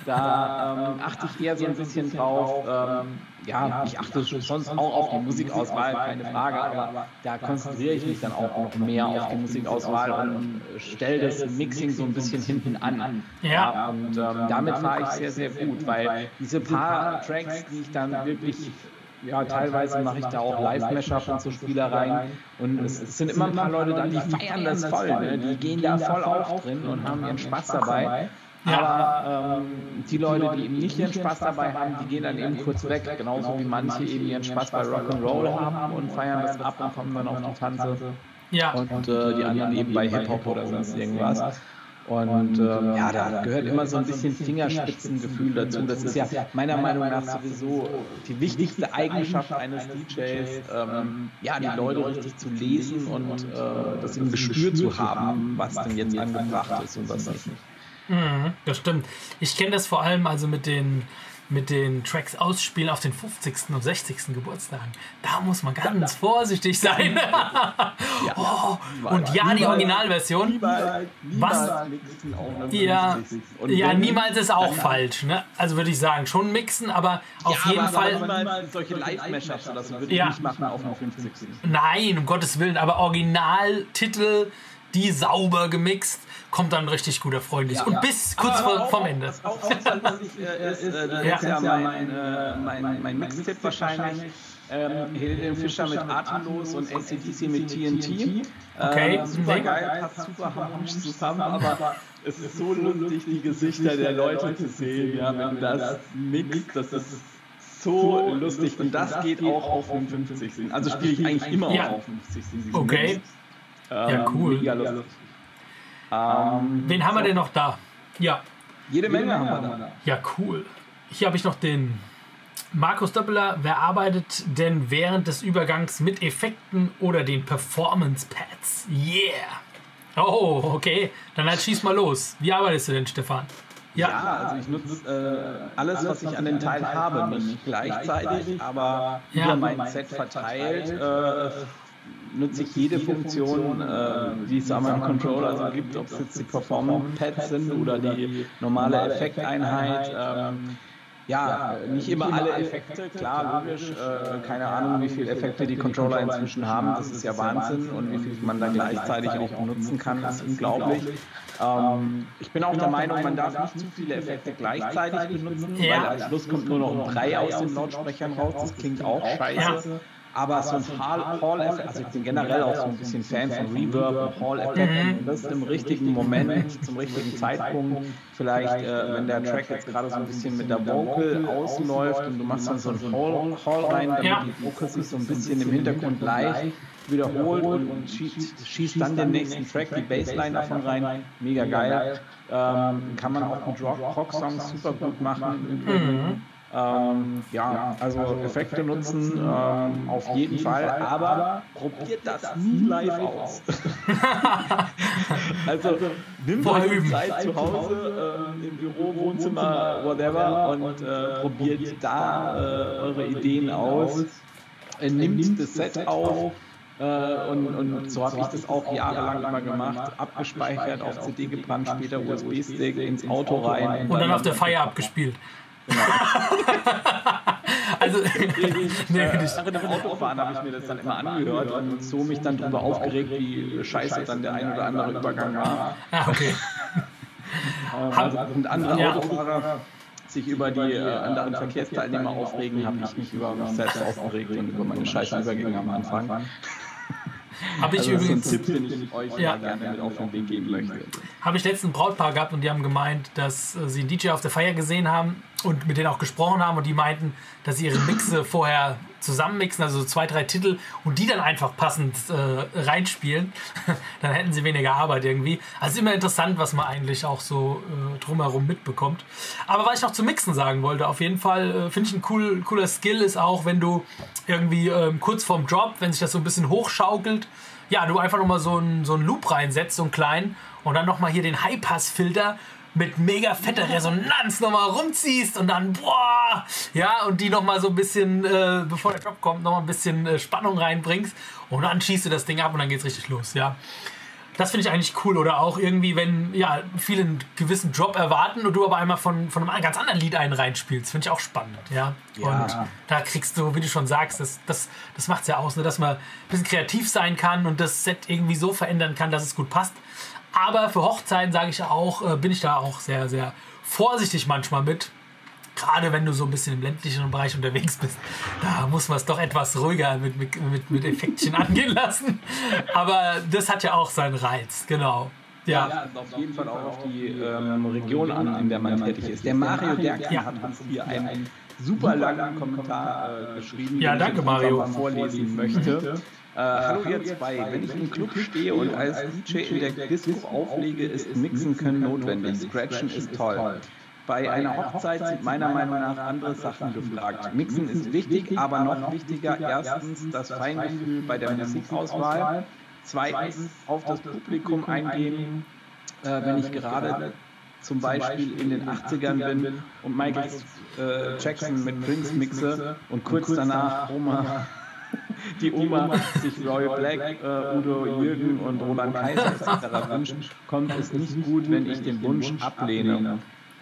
da ähm, achte ich eher so ein bisschen drauf. Ähm, ja, ich achte sonst auch auf die Musikauswahl, keine Frage, aber da konzentriere ich mich dann auch noch mehr auf die Musikauswahl und stelle das Mixing so ein bisschen hinten an. Ja. und ähm, damit fahre ich sehr, sehr gut, weil diese paar Tracks, die ich dann wirklich ja, teilweise mache ich da auch Live-Mashup und so Spielereien. Und es, es, sind immer ein paar Leute da, die feiern das voll. Ne? Die gehen da voll auf drin und haben ihren Spaß dabei. Aber ähm, die Leute, die eben nicht ihren Spaß dabei haben, die gehen dann eben kurz weg. Genauso wie manche eben ihren Spaß bei Rock'n'Roll haben und feiern das ab und kommen dann auf die Tanze. Ja. Und äh, die anderen eben bei Hip-Hop oder sonst irgendwas. Und ähm, ja, da gehört immer so ein bisschen Fingerspitzengefühl dazu. Das ist ja meiner Meinung nach sowieso die wichtigste Eigenschaft eines DJs, ähm, ja, die Leute richtig zu lesen und äh, das im Gespür zu haben, was denn jetzt angebracht ist und was nicht. Mhm, das stimmt. Ich kenne das vor allem also mit den mit den Tracks ausspielen auf den 50. und 60. Geburtstagen. Da muss man ganz da, vorsichtig sein. ja. <laughs> oh, und ja, die Originalversion. Niemals, niemals was? Ja, ja, niemals ist auch falsch. Ne? Also würde ich sagen, schon mixen, aber auf ja, jeden aber, Fall. Aber niemals solche Live-Mashups oder so würde ich nicht machen auf dem 50. Nein, um Gottes Willen, aber Originaltitel, die sauber gemixt kommt dann richtig guter Freund. Ja, und ja. bis kurz vor, auch, vorm Ende. Auch, auch lustig äh, ist, äh, das ja. ist ja mein, äh, mein, mein Mixtipp wahrscheinlich. Ähm, Helene Fischer mit Atemlos und ACDC mit TNT. Okay, äh, super geil, passt super harmonisch zusammen, aber es ist so lustig, die Gesichter der Leute zu sehen, ja, wenn du das mixt, das ist so lustig und das geht auch auf dem 50. Also spiele ich eigentlich immer ja. auf dem 50. Okay. Ähm, ja, cool. Mega lustig. Ähm, Wen haben wir denn noch da? Ja. Jede Menge haben wir da. Ja, cool. Hier habe ich noch den Markus Doppeler. Wer arbeitet denn während des Übergangs mit Effekten oder den Performance Pads? Yeah! Oh, okay. Dann halt schieß mal los. Wie arbeitest du denn, Stefan? Ja, ja also ich nutze äh, alles, was ich an den Teil habe, nicht gleichzeitig, aber ja. über mein Set verteilt. Äh, nutze ich jede Funktion, äh, die es an meinem Controller so gibt, ob es jetzt die Performance-Pads sind oder die normale Effekteinheit. Ähm, ja, nicht immer alle Effekte, klar, logisch. Äh, keine Ahnung, wie viele Effekte die Controller inzwischen haben. Das ist ja Wahnsinn und wie viel man dann gleichzeitig auch benutzen kann, ist unglaublich. Ähm, ich bin auch der Meinung, man darf nicht zu viele Effekte gleichzeitig benutzen, ja. weil am Schluss kommt nur noch drei aus den Lautsprechern raus. Das klingt auch scheiße. Aber so ein Hall-Effekt, also ich bin generell auch so ein bisschen Fan von Reverb und Hall-Effekten. Und das im richtigen Moment, zum richtigen Zeitpunkt, vielleicht, äh, wenn der Track jetzt gerade so ein bisschen mit der Vocal ausläuft und du machst dann so ein Hall, Hall rein, damit ja. die Vocal sich so ein bisschen im Hintergrund leicht wiederholt und, und schießt, schießt, dann den nächsten Track, die Bassline davon rein. Mega geil. Ähm, kann man auch mit Rock-Songs super gut machen. Mhm. Ähm, ja, also Effekte nutzen ähm, auf jeden Fall, aber probiert das nie live aus. <laughs> also nimmt euch Zeit zu Hause, äh, im Büro, Wohnzimmer, whatever und äh, probiert da äh, eure Ideen aus. Nimmt das Set auf Äh, und, und, so habe ich das auch jahrelang immer gemacht, abgespeichert, auf CD gebrannt, später USB-Stick ins Auto rein. Und, und dann, auf der Feier abgespielt. Genau. also, <laughs> nee, äh, nach dem Autofahren habe ich mir das dann immer angehört und so mich dann darüber aufgeregt, wie scheiße dann der ein oder andere Übergang war. Ah, okay. <laughs> also, und andere ja. Autofahrer sich über die äh, anderen Verkehrsteilnehmer aufregen, habe ich mich über mich selbst aufgeregt und über meine scheiß Übergänge am Anfang. <laughs> Habe ich also übrigens. Tipp, den ich euch ja. gerne mit auf den Weg geben möchte. Habe ich letzten Brautpaar gehabt und die haben gemeint, dass äh, sie einen DJ auf der Feier gesehen haben und mit denen auch gesprochen haben und die meinten, dass sie ihre Mixe vorher zusammenmixen, also so zwei, drei Titel und die dann einfach passend äh, reinspielen. <laughs> dann hätten sie weniger Arbeit irgendwie. Also immer interessant, was man eigentlich auch so äh, drumherum mitbekommt. Aber was ich noch zu Mixen sagen wollte, auf jeden Fall äh, finde ich ein cool, cooler Skill ist auch, wenn du irgendwie ähm, kurz vorm Drop, wenn sich das so ein bisschen hochschaukelt, ja, du einfach nochmal so einen so Loop reinsetzt, so einen kleinen und dann nochmal hier den High-Pass-Filter mit mega fetter Resonanz nochmal rumziehst und dann, boah, ja, und die nochmal so ein bisschen, äh, bevor der Drop kommt, nochmal ein bisschen äh, Spannung reinbringst und dann schießt du das Ding ab und dann geht's richtig los, ja. Das finde ich eigentlich cool. Oder auch irgendwie, wenn ja, viele einen gewissen Drop erwarten und du aber einmal von, von einem ganz anderen Lied einen reinspielst. Finde ich auch spannend. Ja? ja? Und da kriegst du, wie du schon sagst, das, das, das macht es ja aus, ne? dass man ein bisschen kreativ sein kann und das Set irgendwie so verändern kann, dass es gut passt. Aber für Hochzeiten, sage ich auch, äh, bin ich da auch sehr, sehr vorsichtig manchmal mit. Gerade wenn du so ein bisschen im ländlichen Bereich unterwegs bist, da muss man es doch etwas ruhiger mit, mit, mit, mit Effektchen <laughs> angehen lassen. Aber das hat ja auch seinen Reiz, genau. Ja, ja auf jeden Fall auch auf die ähm, Region an, in der man tätig ist. Der Mario Derkan ja. hat uns hier einen super langen Kommentar äh, geschrieben, ja, danke, ich Mario. vorlesen möchte. <laughs> Äh, hallo ihr zwei, wenn ich im Club stehe und als DJ in der Disco auflege, ist Mixen können notwendig. Scratchen ist toll. Bei einer Hochzeit sind meiner Meinung nach andere Sachen gefragt. Mixen ist wichtig, aber noch wichtiger erstens das Feingefühl bei der Musikauswahl, zweitens auf das Publikum eingehen, äh, wenn ich gerade zum Beispiel in den 80ern bin und Michael äh, Jackson mit Prince mixe und kurz danach Oma <laughs> die Oma sich Roy Black, äh, Udo Jürgen und Roland Kaiser etc. wünscht, kommt es nicht gut, wenn ich den Wunsch ablehne.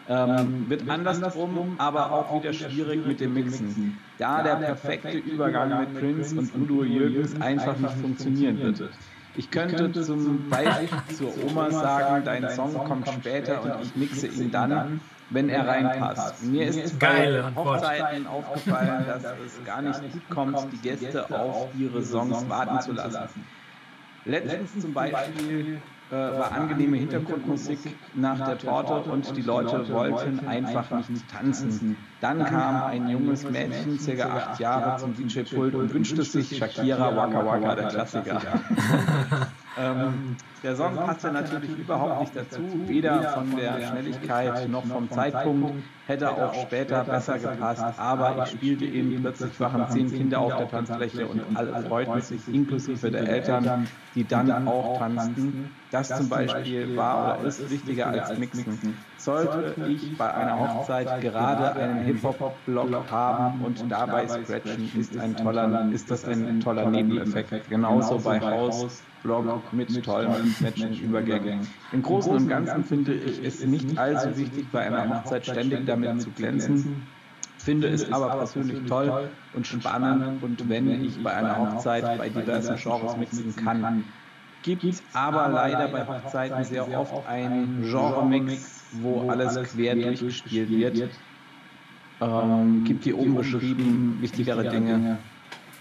Ähm, wird andersrum, aber auch wieder schwierig mit dem Mixen, da der perfekte Übergang mit Prince und Udo Jürgens einfach nicht funktionieren wird. Ich könnte zum Beispiel zur Oma sagen, dein Song kommt später und ich mixe ihn dann, wenn er reinpasst. Mir ist bei Hochzeiten aufgefallen, dass es gar nicht gut kommt, die Gäste auf ihre Songs warten zu lassen. Letztens zum Beispiel äh, war angenehme Hintergrundmusik nach der Torte und die Leute wollten einfach nicht tanzen. Dann kam ein junges Mädchen, circa acht Jahre, zum DJ-Pult und wünschte sich Shakira Waka Waka, der Klassiker. <laughs> Ähm, der Song passte natürlich überhaupt nicht dazu, weder von der Schnelligkeit noch vom Zeitpunkt, hätte auch später besser gepasst, aber ich spielte ihn, plötzlich waren zehn Kinder auf der Tanzfläche und alle freuten sich, inklusive der Eltern, die dann auch tanzten. Das zum Beispiel war oder ist wichtiger als Mixen. Sollte ich bei einer Hochzeit gerade einen Hip-Hop-Block haben und dabei scratchen, ist, ein toller, ist das ein toller Nebeneffekt. Genauso bei Haus Blog mit tollen Matching-Übergängen. Im Großen und Ganzen finde ich es nicht allzu wichtig, bei einer Hochzeit ständig damit zu glänzen. Finde es aber persönlich toll und spannend und wenn ich bei einer Hochzeit bei diversen Genres mixen kann. Gibt es aber leider bei Hochzeiten sehr oft einen Genre-Mix, wo alles quer durchgespielt wird. Ähm, gibt hier oben beschrieben wichtigere Dinge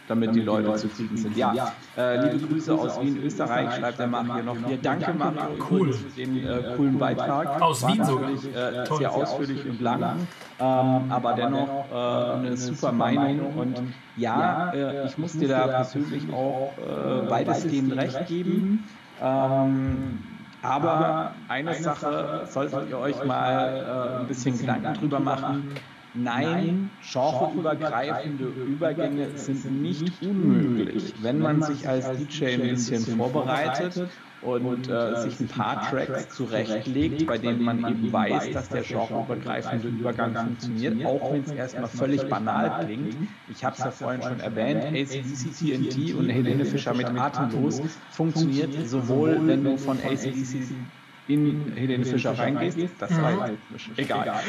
damit die Leute zufrieden sind. Ja, äh, liebe Grüße aus Wien, Österreich, schreibt der Mario noch hier. Danke, Mario, cool. für den äh, coolen Beitrag. Aus Wien sogar. Äh, sehr ausführlich und lang, ähm, aber dennoch äh, eine super Meinung. Und ja, äh, ich muss dir da persönlich auch äh, weitestgehend recht geben. Ähm, aber eine Sache solltet ihr euch mal ein bisschen Gedanken drüber machen. Nein, genreübergreifende Übergänge sind nicht unmöglich, wenn man sich als DJ ein bisschen vorbereitet und äh, sich ein paar Tracks zurechtlegt, bei denen man eben weiß, dass der genreübergreifende Übergang funktioniert, auch wenn es erstmal völlig banal klingt. Ich habe es ja vorhin schon erwähnt, ACDC TNT und Helene Fischer mit Atemlos funktioniert sowohl, wenn du von ACDC in Helene Fischer reingehst, das war mhm. egal, <laughs>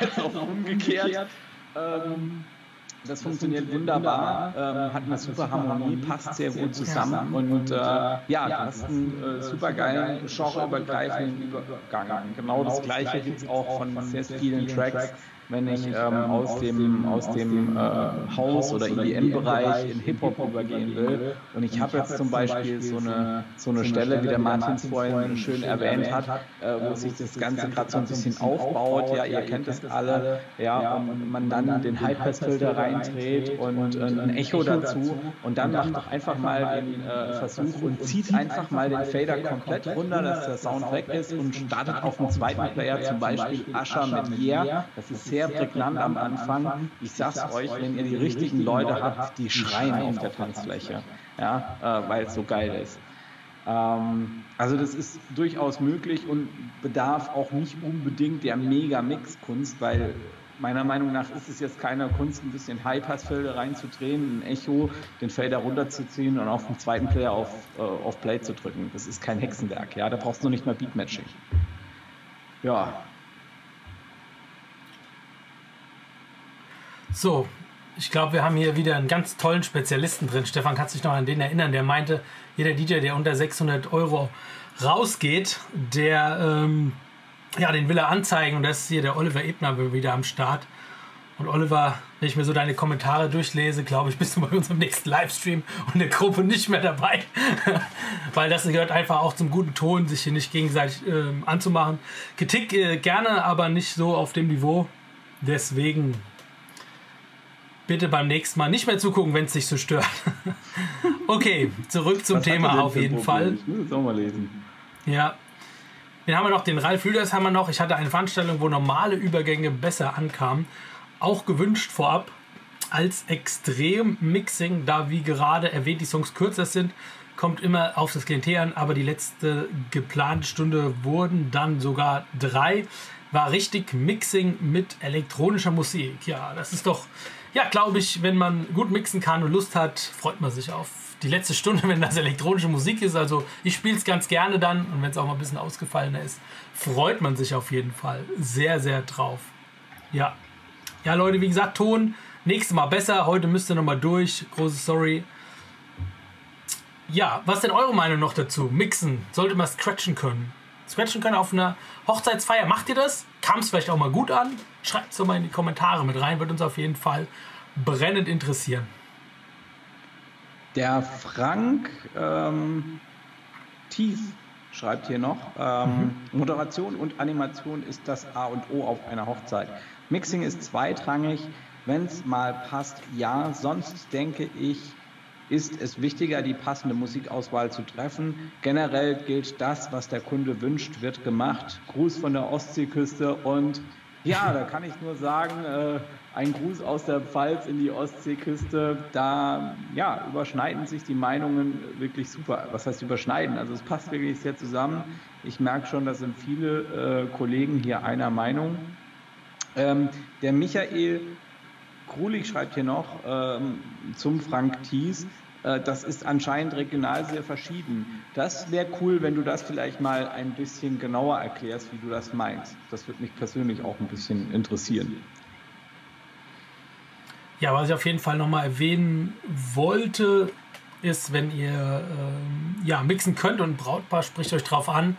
als auch umgekehrt. Ähm, das funktioniert wunderbar, ähm, hat eine super Harmonie, passt sehr gut zusammen. und äh, ja, du hast einen äh, super geilen, genreübergreifenden Übergang. Genau das gleiche gibt es auch von sehr vielen Tracks wenn ich ähm, aus dem, aus dem äh, House- oder EDM-Bereich in Hip-Hop übergehen will. Und ich habe jetzt zum Beispiel so eine, so eine Stelle, wie der Martins vorhin schön erwähnt hat, äh, wo sich das Ganze gerade so ein bisschen aufbaut. Ja, ihr kennt es alle. Ja, und man dann den High-Pass-Filter reindreht und äh, ein Echo dazu. Und dann macht doch einfach mal den äh, Versuch und zieht einfach mal den Fader komplett runter, dass der Sound weg ist und startet auf dem zweiten Player zum Beispiel Asher mit Yeah. Das ist sehr prägnant am Anfang. Ich sag's euch, wenn ihr die richtigen Leute habt, die schreien auf der Tanzfläche, ja, äh, weil es so geil ist. Ähm, also das ist durchaus möglich und bedarf auch nicht unbedingt der Mega-Mix-Kunst, weil meiner Meinung nach ist es jetzt keiner Kunst, ein bisschen High-Pass-Felder reinzudrehen, ein Echo, den Fader runterzuziehen und auf dem zweiten Player auf, äh, auf Play zu drücken. Das ist kein Hexenwerk, ja, da brauchst du nicht mal Beatmatching. Ja, So, ich glaube, wir haben hier wieder einen ganz tollen Spezialisten drin. Stefan, kannst du dich noch an den erinnern? Der meinte, jeder DJ, der unter 600 Euro rausgeht, der, ähm, ja, den will er anzeigen. Und das ist hier der Oliver Ebner wieder am Start. Und Oliver, wenn ich mir so deine Kommentare durchlese, glaube ich, bist du bei unserem nächsten Livestream und der Gruppe nicht mehr dabei. <laughs> Weil das gehört einfach auch zum guten Ton, sich hier nicht gegenseitig äh, anzumachen. Kritik äh, gerne, aber nicht so auf dem Niveau. Deswegen bitte beim nächsten Mal nicht mehr zugucken, wenn es dich so stört. <laughs> okay, zurück zum Was Thema auf jeden Fall. Ich muss es auch mal lesen. Ja. Dann haben wir noch den Ralf Lüders haben wir noch. Ich hatte eine Veranstaltung, wo normale Übergänge besser ankamen. Auch gewünscht vorab als Extrem-Mixing, da wie gerade erwähnt die Songs kürzer sind, kommt immer auf das Klientel an, aber die letzte geplante Stunde wurden dann sogar drei. War richtig Mixing mit elektronischer Musik. Ja, das ist doch ja, glaube ich, wenn man gut mixen kann und Lust hat, freut man sich auf die letzte Stunde, <laughs> wenn das elektronische Musik ist. Also ich spiele es ganz gerne dann und wenn es auch mal ein bisschen ausgefallener ist, freut man sich auf jeden Fall sehr, sehr drauf. Ja. Ja, Leute, wie gesagt, Ton nächstes Mal besser. Heute müsst ihr nochmal durch. Große Sorry. Ja, was denn eure Meinung noch dazu? Mixen. Sollte man scratchen können? Scratchen können auf einer Hochzeitsfeier. Macht ihr das? Kam es vielleicht auch mal gut an? Schreibt es doch mal in die Kommentare mit rein. Wird uns auf jeden Fall brennend interessieren. Der Frank ähm, Thies schreibt hier noch, ähm, mhm. Moderation und Animation ist das A und O auf einer Hochzeit. Mixing ist zweitrangig, wenn es mal passt, ja. Sonst denke ich, ist es wichtiger, die passende Musikauswahl zu treffen. Generell gilt das, was der Kunde wünscht, wird gemacht. Gruß von der Ostseeküste und ja, da kann ich nur sagen, äh, ein Gruß aus der Pfalz in die Ostseeküste. Da ja, überschneiden sich die Meinungen wirklich super. Was heißt überschneiden? Also es passt wirklich sehr zusammen. Ich merke schon, da sind viele äh, Kollegen hier einer Meinung. Ähm, der Michael Krulig schreibt hier noch ähm, zum Frank Thies, äh, das ist anscheinend regional sehr verschieden. Das wäre cool, wenn du das vielleicht mal ein bisschen genauer erklärst, wie du das meinst. Das würde mich persönlich auch ein bisschen interessieren. Ja, was ich auf jeden Fall nochmal erwähnen wollte, ist, wenn ihr ähm, ja, mixen könnt und Brautpaar spricht euch drauf an,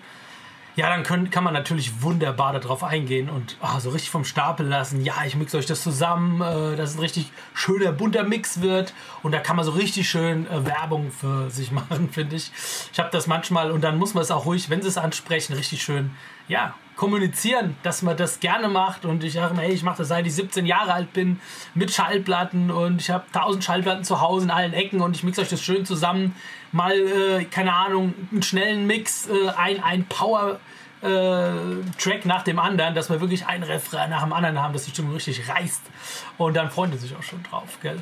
ja, dann können, kann man natürlich wunderbar darauf eingehen und oh, so richtig vom Stapel lassen. Ja, ich mixe euch das zusammen, äh, dass es ein richtig schöner, bunter Mix wird. Und da kann man so richtig schön äh, Werbung für sich <laughs> machen, finde ich. Ich habe das manchmal und dann muss man es auch ruhig, wenn sie es ansprechen, richtig schön, ja, kommunizieren, dass man das gerne macht. Und ich sage, hey, ich mache das seit ich 17 Jahre alt bin mit Schallplatten und ich habe 1000 Schallplatten zu Hause in allen Ecken und ich mixe euch das schön zusammen. Mal, äh, keine Ahnung, einen schnellen Mix, äh, ein, ein Power Track nach dem anderen, dass wir wirklich ein Refrain nach dem anderen haben, dass die Stimmung richtig reißt. Und dann freuen die sich auch schon drauf, gell?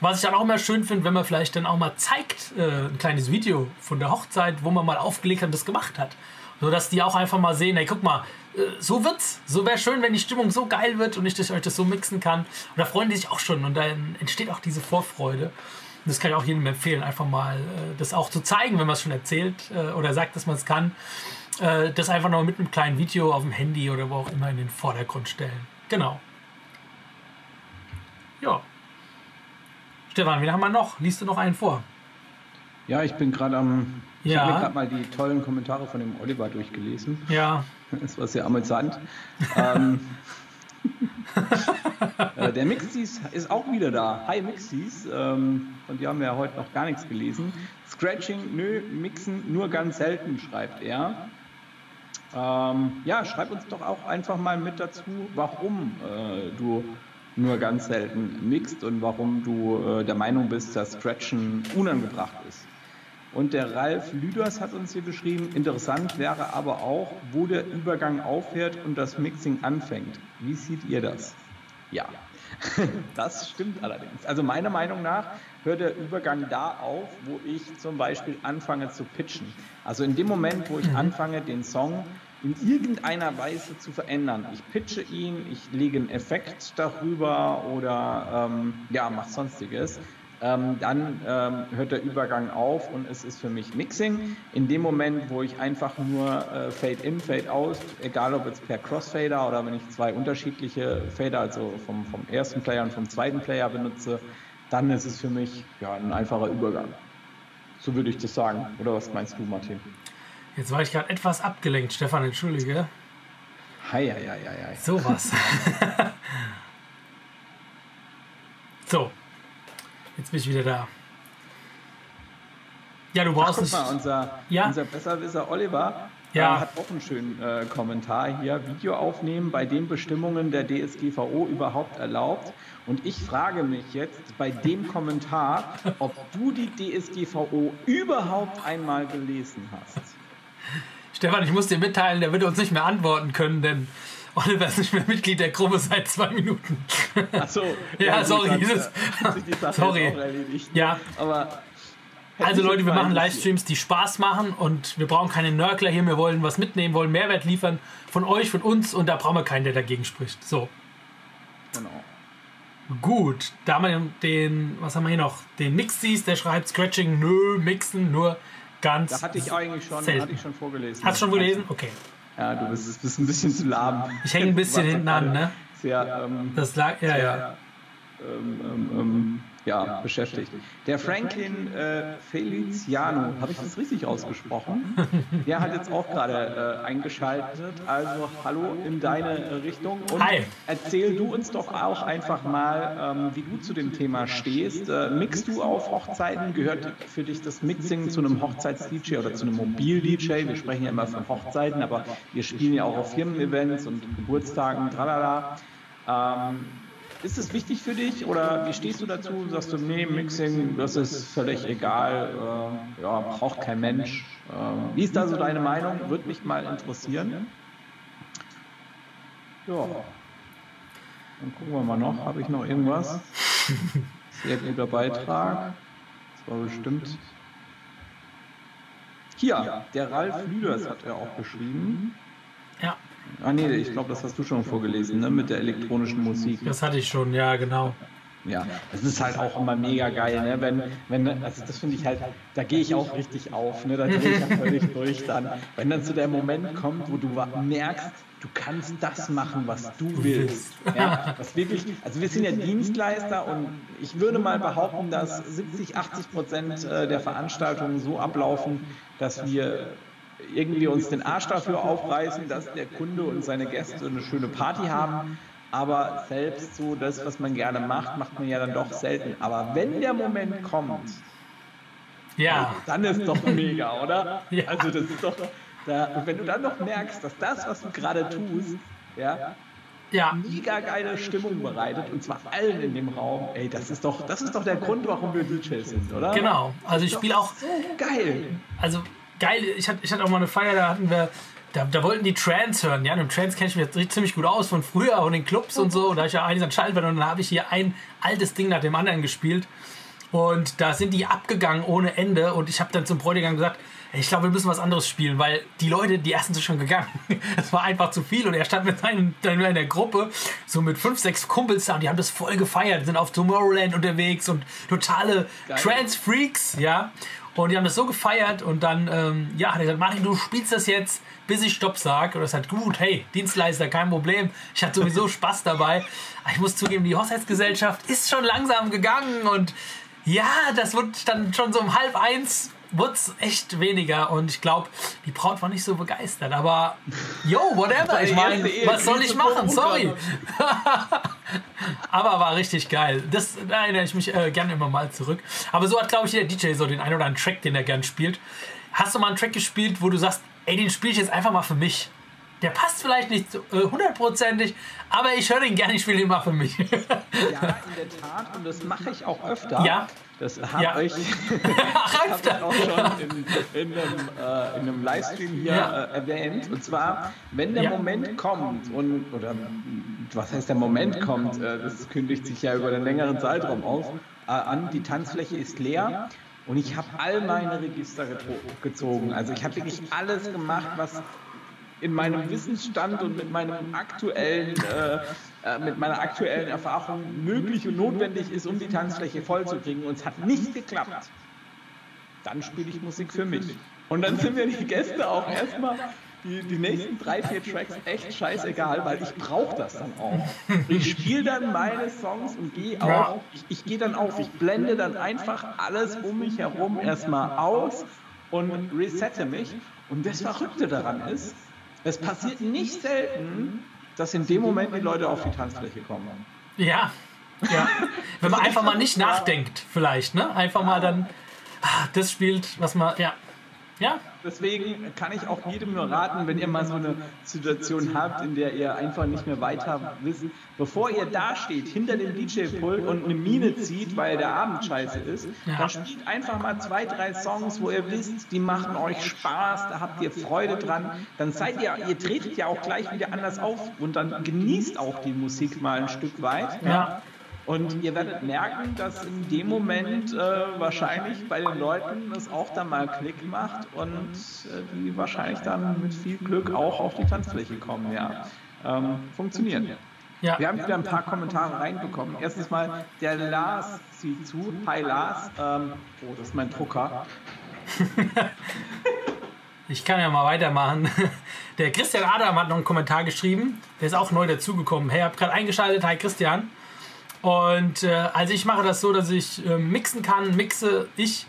Was ich dann auch immer schön finde, wenn man vielleicht dann auch mal zeigt, äh, ein kleines Video von der Hochzeit, wo man mal aufgelegt hat und das gemacht hat. So dass die auch einfach mal sehen, hey, guck mal, äh, so wird's. So wäre schön, wenn die Stimmung so geil wird und ich das, euch das so mixen kann. Und da freuen die sich auch schon und dann entsteht auch diese Vorfreude. Und das kann ich auch jedem empfehlen, einfach mal äh, das auch zu zeigen, wenn man es schon erzählt äh, oder sagt, dass man es kann. Äh, das einfach noch mit einem kleinen Video auf dem Handy oder wo auch immer in den Vordergrund stellen. Genau. Ja. Stefan, wen haben wir noch? Liest du noch einen vor? Ja, ich bin gerade am. Ich Ja. habe mir gerade mal die tollen Kommentare von dem Oliver durchgelesen. Ja. <laughs> Das war sehr amüsant. ähm, <laughs> äh, der Mixties ist auch wieder da. Hi Mixties. Ähm, von dir haben wir ja heute noch gar nichts gelesen. Scratching, nö, Mixen nur ganz selten, schreibt er. Ähm, ja, schreib uns doch auch einfach mal mit dazu, warum äh, du nur ganz selten mixt und warum du äh, der Meinung bist, dass Scratchen unangebracht ist. Und der Ralf Lüders hat uns hier geschrieben, interessant wäre aber auch, wo der Übergang aufhört und das Mixing anfängt. Wie seht ihr das? Ja, <laughs> das stimmt allerdings. Also meiner Meinung nach hört der Übergang da auf, wo ich zum Beispiel anfange zu pitchen. Also in dem Moment, wo ich anfange, den Song in irgendeiner Weise zu verändern. Ich pitche ihn, ich lege einen Effekt darüber oder ähm, ja, mach sonstiges. Ähm, dann ähm, hört der Übergang auf und es ist für mich Mixing. In dem Moment, wo ich einfach nur äh, Fade in, Fade out, egal ob jetzt per Crossfader oder wenn ich zwei unterschiedliche Fader, also vom, vom ersten Player und vom zweiten Player benutze, dann ist es für mich ja, ein einfacher Übergang. So würde ich das sagen. Oder was meinst du, Martin? Jetzt war ich gerade etwas abgelenkt, Stefan, entschuldige. Hei, hei, hei, hei, hei. Sowas. so. <laughs> Jetzt bin ich wieder da. Ja, du Ach, brauchst guck nicht. mal, unser, Ja. unser Besserwisser Oliver Ja. äh, hat auch einen schönen äh, Kommentar hier. Video aufnehmen, bei den Bestimmungen der DSGVO überhaupt erlaubt. Und ich frage mich jetzt bei dem Kommentar, ob du die DSGVO überhaupt einmal gelesen hast. Stefan, ich muss dir mitteilen, der wird uns nicht mehr antworten können, denn Oliver ist nicht mehr Mitglied der Gruppe seit zwei Minuten. Achso. <laughs> Ja, sorry, Hat, dieses- äh, hat sich die Sache Sorry. Ja. Aber Also Leute, wir machen. Livestreams, die Spaß machen und wir brauchen keine Nörgler hier. Wir wollen was mitnehmen, wollen Mehrwert liefern von euch, von uns und da brauchen wir keinen, der dagegen spricht. So, Genau. gut. Da haben wir den, was haben wir hier noch? Den Mixies, der schreibt Scratching, nö, Mixen, nur ganz. Da hatte ich eigentlich schon, Selten. hatte ich schon vorgelesen. Hast du schon gelesen? Okay. Ja, du bist, bist ein bisschen zu lahm. Ich hänge ein bisschen hinten an, ne? Sehr, ähm, Das lag, ja, ja. sehr ähm, ähm, ähm, ja, beschäftigt. Der Franklin äh, Feliciano, habe ich das richtig ausgesprochen? <laughs> Der hat jetzt auch gerade äh, eingeschaltet. Also hallo in deine Richtung. Und Hi. erzähl du uns doch auch einfach mal, ähm, wie du zu dem Thema stehst. Äh, mixst du auf Hochzeiten? Gehört für dich das Mixing zu einem Hochzeits-DJ oder zu einem Mobil-DJ? Wir sprechen ja immer von Hochzeiten, aber wir spielen ja auch auf Firmen-Events und Geburtstagen, tralala. Ähm, ist es wichtig für dich oder wie stehst du dazu? Sagst du, nee, Mixing, das ist völlig egal, äh, ja, braucht kein Mensch. Äh, wie ist da so deine Meinung? Würde mich mal interessieren. Ja. Dann gucken wir mal noch. Habe ich noch irgendwas? <laughs> Sehr guter Beitrag. Das war bestimmt. Hier, der Ralf Lüders hat er auch geschrieben. Ah nee, ich glaube, das hast du schon vorgelesen, ne? Mit der elektronischen Musik. das hatte ich schon, ja, genau. Ja, das ist halt auch immer mega geil, ne? Wenn, wenn, also das finde ich halt, da gehe ich auch richtig auf, ne? Da drehe ich ja völlig durch dann. Wenn dann so der Moment kommt, wo du merkst, du kannst das machen, was du willst. Ja, was wirklich, also wir sind ja Dienstleister und ich würde mal behaupten, dass 70, 80 Prozent äh, der Veranstaltungen so ablaufen, dass wir irgendwie uns den Arsch dafür aufreißen, dass der Kunde und seine Gäste eine schöne Party haben. Aber selbst so das, was man gerne macht, macht man ja dann doch selten. Aber wenn der Moment kommt, Ja, dann ist doch mega, oder? <laughs> Ja. Also das ist doch, da, wenn du dann noch merkst, dass das, was du gerade tust, ja, ja, mega geile Stimmung bereitet und zwar allen in dem Raum, ey, das ist doch, das ist doch der Grund, warum wir DJs sind, oder? genau. Also ich spiele auch So geil. also geil, ich hatte, ich hatte auch mal eine Feier, da hatten wir da, da, wollten die Trans hören. Ja, und im Trans kenne ich mich jetzt ziemlich gut aus von früher und den Clubs und so. Und da habe ich ja einiges an Schallplatten und dann habe ich hier ein altes Ding nach dem anderen gespielt. Und da sind die abgegangen ohne Ende. Und ich habe dann zum Bräutigam gesagt, ich glaube, wir müssen was anderes spielen, weil die Leute, die ersten sind schon gegangen. <laughs> Es war einfach zu viel und er stand mit seinem, in der Gruppe, so mit fünf, sechs Kumpels da und die haben das voll gefeiert, sind auf Tomorrowland unterwegs und totale Trans-Freaks, ja. Und die haben das so gefeiert und dann, ähm, ja, hat er gesagt, Martin, du spielst das jetzt, bis ich Stopp sage. Und das hat gut, hey, Dienstleister, kein Problem. Ich hatte sowieso <laughs> Spaß dabei. Ich muss zugeben, die Hochzeitsgesellschaft ist schon langsam gegangen und ja, das wird dann schon so um halb eins wurde es echt weniger und ich glaube, die Braut war nicht so begeistert. Aber yo, whatever. Ich meine, was soll ich machen? Sorry. <laughs> Aber war richtig geil. Das da erinnere ich mich äh, gerne immer mal zurück. Aber so hat, glaube ich, der DJ so den einen oder anderen Track, den er gern spielt. Hast du mal einen Track gespielt, wo du sagst, ey, den spiele ich jetzt einfach mal für mich? Der passt vielleicht nicht äh, hundertprozentig, äh, aber ich höre den gerne, ich spiele ihn mal für mich. <laughs> ja, in der Tat, und das mache ich auch öfter. Ja. Das habe ja. <laughs> ich, hab auch schon in, in, einem, äh, in, einem, Livestream hier ja. äh, erwähnt. Und zwar, wenn der ja. Moment kommt, und, oder was heißt der Moment kommt, äh, das kündigt sich ja über einen längeren Zeitraum auf, äh, an, die Tanzfläche ist leer. Und ich habe all meine Register gezogen. Also ich habe wirklich alles gemacht, was in meinem Wissensstand und mit meinem aktuellen, äh, mit meiner aktuellen Erfahrung möglich und notwendig ist, um die Tanzfläche vollzukriegen. Und es hat nicht geklappt. Dann spiele ich Musik für mich. Und dann sind mir die Gäste auch erstmal die, die nächsten drei, vier Tracks echt scheißegal, weil ich brauche das dann auch. Ich spiele dann meine Songs und gehe auch, ich, ich gehe dann auf, ich blende dann einfach alles um mich herum erstmal aus und resette mich. Und das Verrückte daran ist, es passiert nicht selten, dass in dem Moment die Leute auf die Tanzfläche kommen. Ja, ja. Wenn man einfach mal nicht nachdenkt, vielleicht, ne? Einfach mal dann ah, das spielt, was man, ja. Ja. Deswegen kann ich auch jedem nur raten, wenn ihr mal so eine Situation habt, in der ihr einfach nicht mehr weiter wisst, bevor ihr da steht, hinter dem DJ-Pult und eine Mine zieht, weil der Abend scheiße ist, ja. dann spielt einfach mal zwei, drei Songs, wo ihr wisst, die machen euch Spaß, da habt ihr Freude dran. Dann seid ihr, ihr tretet ja auch gleich wieder anders auf und dann genießt auch die Musik mal ein Stück weit. Ja. Und ihr werdet merken, dass in dem Moment äh, wahrscheinlich bei den Leuten es auch dann mal Klick macht und äh, die wahrscheinlich dann mit viel Glück auch auf die Tanzfläche kommen. Ja. Ähm, funktioniert. Ja. Wir haben wieder ein paar Kommentare reinbekommen. Erstens mal, der Lars zieht zu. Hi Lars. Ähm, oh, das ist mein Drucker. <laughs> ich kann ja mal weitermachen. Der Christian Adam hat noch einen Kommentar geschrieben. Der ist auch neu dazugekommen. Hey, habt gerade eingeschaltet. Hi Christian. Und äh, also ich mache das so, dass ich äh, mixen kann, mixe ich,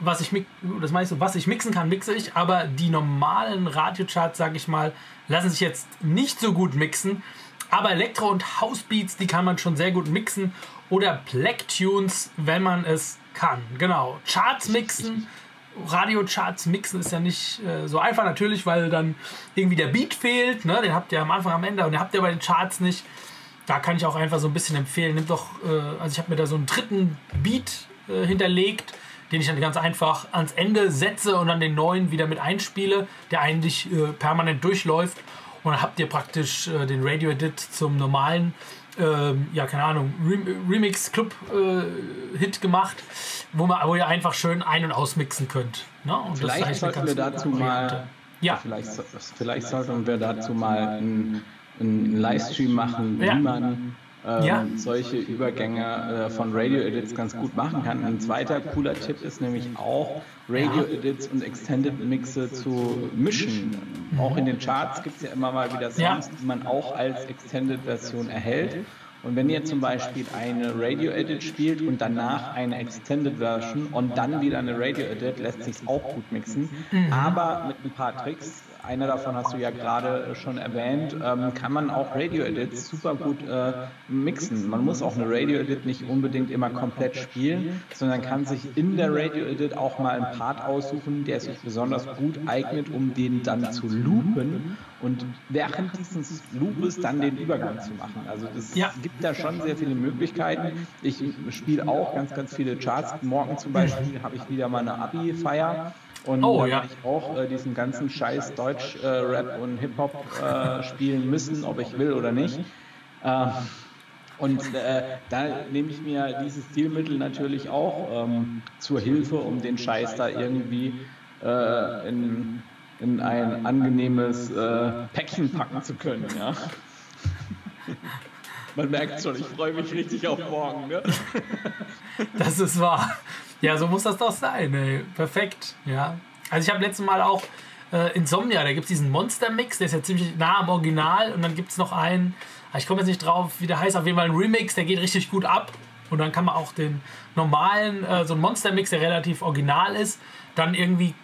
was ich das meine ich so, was ich mixen kann, mixe ich, aber die normalen Radiocharts, sage ich mal, lassen sich jetzt nicht so gut mixen. Aber Elektro- und Housebeats, die kann man schon sehr gut mixen. Oder Black-Tunes, wenn man es kann. Genau. Charts mixen. Radiocharts mixen ist ja nicht äh, so einfach natürlich, weil dann irgendwie der Beat fehlt. Ne? Den habt ihr am Anfang, am Ende und den habt ihr bei den Charts nicht da kann ich auch einfach so ein bisschen empfehlen. Nimm doch, äh, also ich habe mir da so einen dritten Beat äh, hinterlegt, den ich dann ganz einfach ans Ende setze und dann den neuen wieder mit einspiele, der eigentlich äh, permanent durchläuft. Und dann habt ihr praktisch äh, den Radio Edit zum normalen, ähm, ja, keine Ahnung, Remix Club äh, Hit gemacht, wo, man, wo ihr einfach schön ein- und ausmixen könnt. Ne? Und vielleicht sollten wir dazu mal, ja. vielleicht, vielleicht sollten wir dazu mal ein einen Livestream machen, wie ja. man ähm, ja. solche Übergänge äh, von Radio-Edits ganz gut machen kann. Ein zweiter cooler Tipp ist nämlich auch, Radio-Edits und Extended Mixe zu mischen. Mhm. Auch in den Charts gibt es ja immer mal wieder Songs, die man auch als Extended-Version erhält. Und wenn ihr zum Beispiel eine Radio-Edit spielt und danach eine Extended Version und dann wieder eine Radio-Edit, lässt sich auch gut mixen. Mhm. Aber mit ein paar Tricks einer davon hast du ja gerade schon erwähnt, ähm, kann man auch Radio-Edits super gut äh, mixen. Man muss auch eine Radio-Edit nicht unbedingt immer komplett spielen, sondern kann sich in der Radio-Edit auch mal einen Part aussuchen, der sich besonders gut eignet, um den dann zu loopen und während dieses Loopes dann den Übergang zu machen. Also es ja. gibt da schon sehr viele Möglichkeiten. Ich spiele auch ganz, ganz viele Charts. Morgen zum Beispiel habe ich wieder mal eine Abi-Feier Und oh, da ja. ich auch äh, diesen ganzen Scheiß Deutsch-Rap äh, und Hip-Hop äh, spielen müssen, ob ich will oder nicht. Ähm, und äh, da nehme ich mir dieses Stilmittel natürlich auch ähm, zur Hilfe, um den Scheiß da irgendwie äh, in, in ein angenehmes äh, Päckchen packen zu können. Ja? Man merkt schon, ich freue mich richtig auf morgen. Ne? Das ist wahr. Ja, so muss das doch sein. Ey. Perfekt. Ja. Also ich habe letztes Mal auch äh, Insomnia, da gibt es diesen Monster-Mix, der ist ja ziemlich nah am Original. Und dann gibt es noch einen, ah, ich komme jetzt nicht drauf, wie der heißt, auf jeden Fall ein Remix, der geht richtig gut ab. Und dann kann man auch den normalen, äh, so ein Monster-Mix, der relativ original ist, dann irgendwie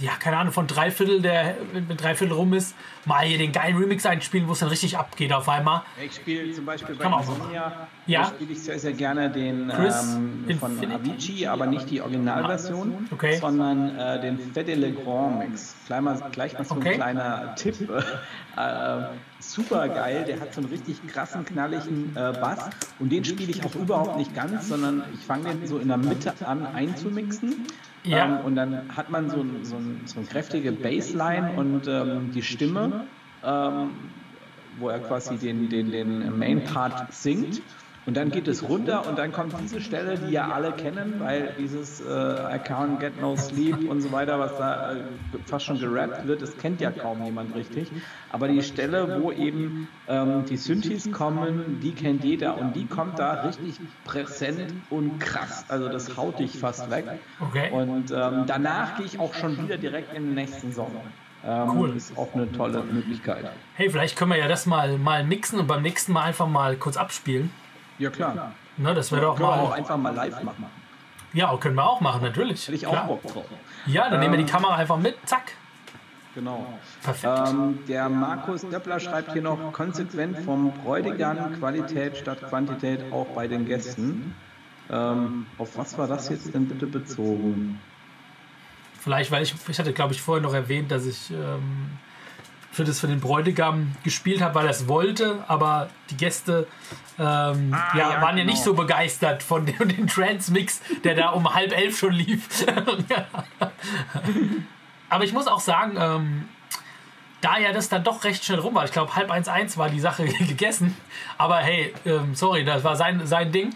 ja, keine Ahnung, von Dreiviertel, der mit Dreiviertel rum ist, mal hier den geilen Remix einspielen, wo es dann richtig abgeht auf einmal. Ich spiele zum Beispiel bei Insomnia, ja? spiele ich sehr, sehr gerne den ähm, von Avicii, aber nicht die Originalversion, okay. sondern äh, den Fede Le Grand Mix. Gleich mal, gleich mal so okay. ein kleiner Tipp. <laughs> äh, super geil, der hat so einen richtig krassen, knalligen äh, Bass und den spiele ich auch überhaupt nicht ganz, sondern ich fange den so in der Mitte an einzumixen ja. Ähm, und dann hat man so, ein, so, ein, so eine kräftige Bassline und ähm, die Stimme, ähm, wo er quasi den, den, den Main Part singt. Und dann geht es runter und dann kommt diese Stelle, die ja alle kennen, weil dieses äh, I can't get no sleep und so weiter, was da äh, fast schon gerappt wird, das kennt ja kaum jemand richtig. Aber die Stelle, wo eben ähm, die Synthes kommen, die kennt jeder und die kommt da richtig präsent und krass. Also das haut dich fast weg. Okay. Und ähm, danach gehe ich auch schon wieder direkt in den nächsten Song. Ähm, cool. Ist auch eine tolle Möglichkeit. Hey, vielleicht können wir ja das mal, mal mixen und beim nächsten Mal einfach mal kurz abspielen. Ja, klar. Na, das wäre doch mal. auch einfach mal live machen. Ja, können wir auch machen, natürlich. Hätte ich auch Bock drauf. Ja, dann ähm, nehmen wir die ähm, Kamera einfach mit, zack. Genau. Perfekt. Ähm, der Markus Döppler schreibt hier noch konsequent vom Bräutigam Qualität statt Quantität auch bei den Gästen. Ähm, auf was war das jetzt denn bitte bezogen? Vielleicht, weil ich, ich hatte, glaube ich, vorher noch erwähnt, dass ich ähm, für das für den Bräutigam gespielt habe, weil er es wollte, aber die Gäste ähm, ah, ja, ja, waren ja nicht genau. so begeistert von dem, <laughs> dem Trance-Mix, der da um halb elf schon lief. <laughs> aber ich muss auch sagen, ähm, da ja das dann doch recht schnell rum war, ich glaube halb eins eins war die Sache <laughs> gegessen, aber hey, ähm, sorry, das war sein, sein Ding.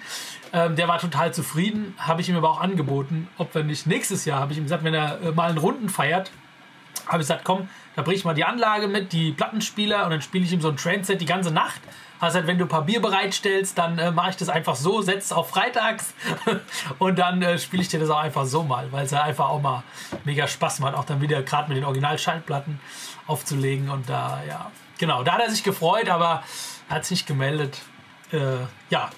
Ähm, der war total zufrieden, habe ich ihm aber auch angeboten, ob wir nicht nächstes Jahr, habe ich ihm gesagt, wenn er äh, mal einen Runden feiert, habe ich gesagt, komm, da bringe ich mal die Anlage mit, die Plattenspieler und dann spiele ich ihm so ein Trainset die ganze Nacht. Also halt, wenn du ein paar Bier bereitstellst, dann äh, mache ich das einfach so, setze auf freitags <laughs> und dann äh, spiele ich dir das auch einfach so mal, weil es ja einfach auch mal mega Spaß macht, auch dann wieder gerade mit den Originalschallplatten aufzulegen und da, ja, genau, da hat er sich gefreut, aber hat sich nicht gemeldet. Äh, ja,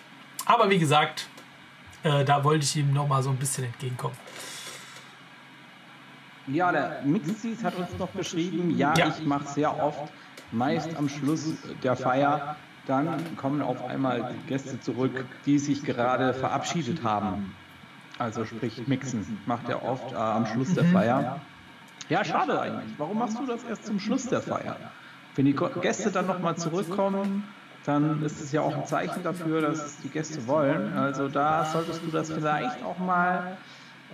aber wie gesagt, äh, da wollte ich ihm noch mal so ein bisschen entgegenkommen. Ja, der Mixis hat uns noch geschrieben, ja, ja. ich mache sehr oft, meist am Schluss der Feier, dann kommen auf einmal die Gäste zurück, die sich gerade verabschiedet haben. Also sprich Mixen, macht er oft äh, am Schluss der Feier. Ja, schade eigentlich. Warum machst du das erst zum Schluss der Feier? Wenn die Gäste dann nochmal zurückkommen, dann ist es ja auch ein Zeichen dafür, dass die Gäste wollen. Also da solltest du das vielleicht auch mal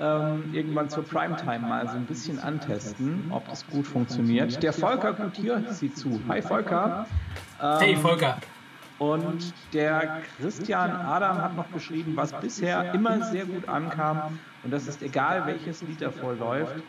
ähm, irgendwann zur Primetime mal so ein bisschen antesten, ob das gut funktioniert. Der Volker Gutier sieht zu. Hi Volker. Ähm, hey Volker. Und der Christian Adam hat noch geschrieben, was bisher immer sehr gut ankam, und das ist egal, welches Lied davor läuft,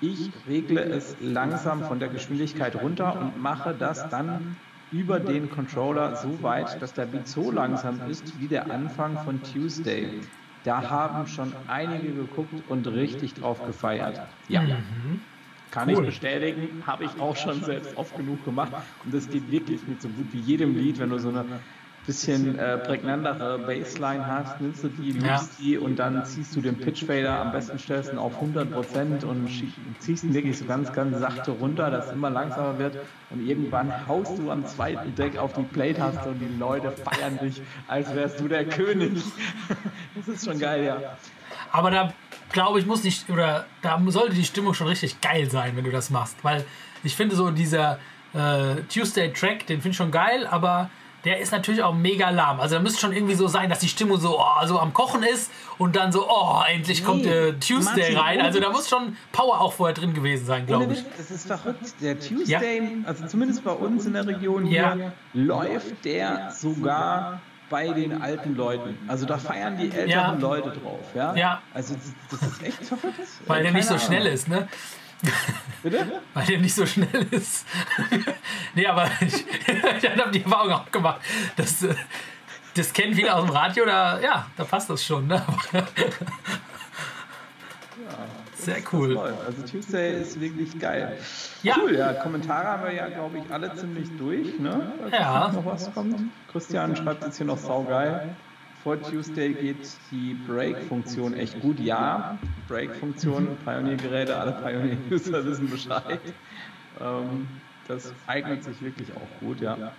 ich regle es langsam von der Geschwindigkeit runter und mache das dann über den Controller so weit, dass der Beat so langsam ist wie der Anfang von Tuesday. Da haben schon einige geguckt und richtig drauf gefeiert. Ja. Mhm. Kann cool. ich bestätigen, habe ich auch schon selbst oft genug gemacht. Und das geht wirklich mit so gut wie jedem Lied, wenn du so eine bisschen äh, prägnantere Bassline hast, nimmst du die, ja. die und dann ziehst du den Pitchfader, am besten stellst ihn auf 100% und ziehst ihn wirklich so ganz, ganz sachte runter, dass es immer langsamer wird und irgendwann haust du am zweiten Deck auf die Play-Taste und die Leute feiern dich, als wärst du der König. <laughs> das ist schon geil, ja. Aber da glaube ich, muss nicht, oder da sollte die Stimmung schon richtig geil sein, wenn du das machst, weil ich finde so dieser äh, Tuesday-Track, den finde ich schon geil, aber der ist natürlich auch mega lahm. Also da müsste schon irgendwie so sein, dass die Stimmung so, oh, so am Kochen ist und dann so, oh, endlich kommt Nee, äh, Tuesday Martin, rein. Also da muss schon Power auch vorher drin gewesen sein, glaube ich. Das ist verrückt. Der Tuesday, also zumindest bei uns in der Region hier, Ja. läuft der sogar bei den alten Leuten. Also da feiern die älteren Ja. Leute drauf. Ja? Ja. Also das, das ist echt verrückt. Weil der nicht so schnell ist, ne? <laughs> Bitte? Weil der nicht so schnell ist. <laughs> nee, aber <laughs> ich, ich habe die Erfahrung auch gemacht. Das, äh, das kennen viele aus dem Radio, da, ja, da passt das schon. Ne? Sehr cool. Also Tuesday ist wirklich geil. Ja. Cool, ja. Kommentare haben wir ja, glaube ich, alle ziemlich durch. Ne? Ja. Noch was kommt. Christian schreibt jetzt hier noch saugeil. Vor Tuesday geht die Break-Funktion echt gut. Ja, Break-Funktion, Pioneer-Geräte, alle Pioneer-User <laughs> wissen Bescheid. Ähm, das eignet sich wirklich auch gut, ja.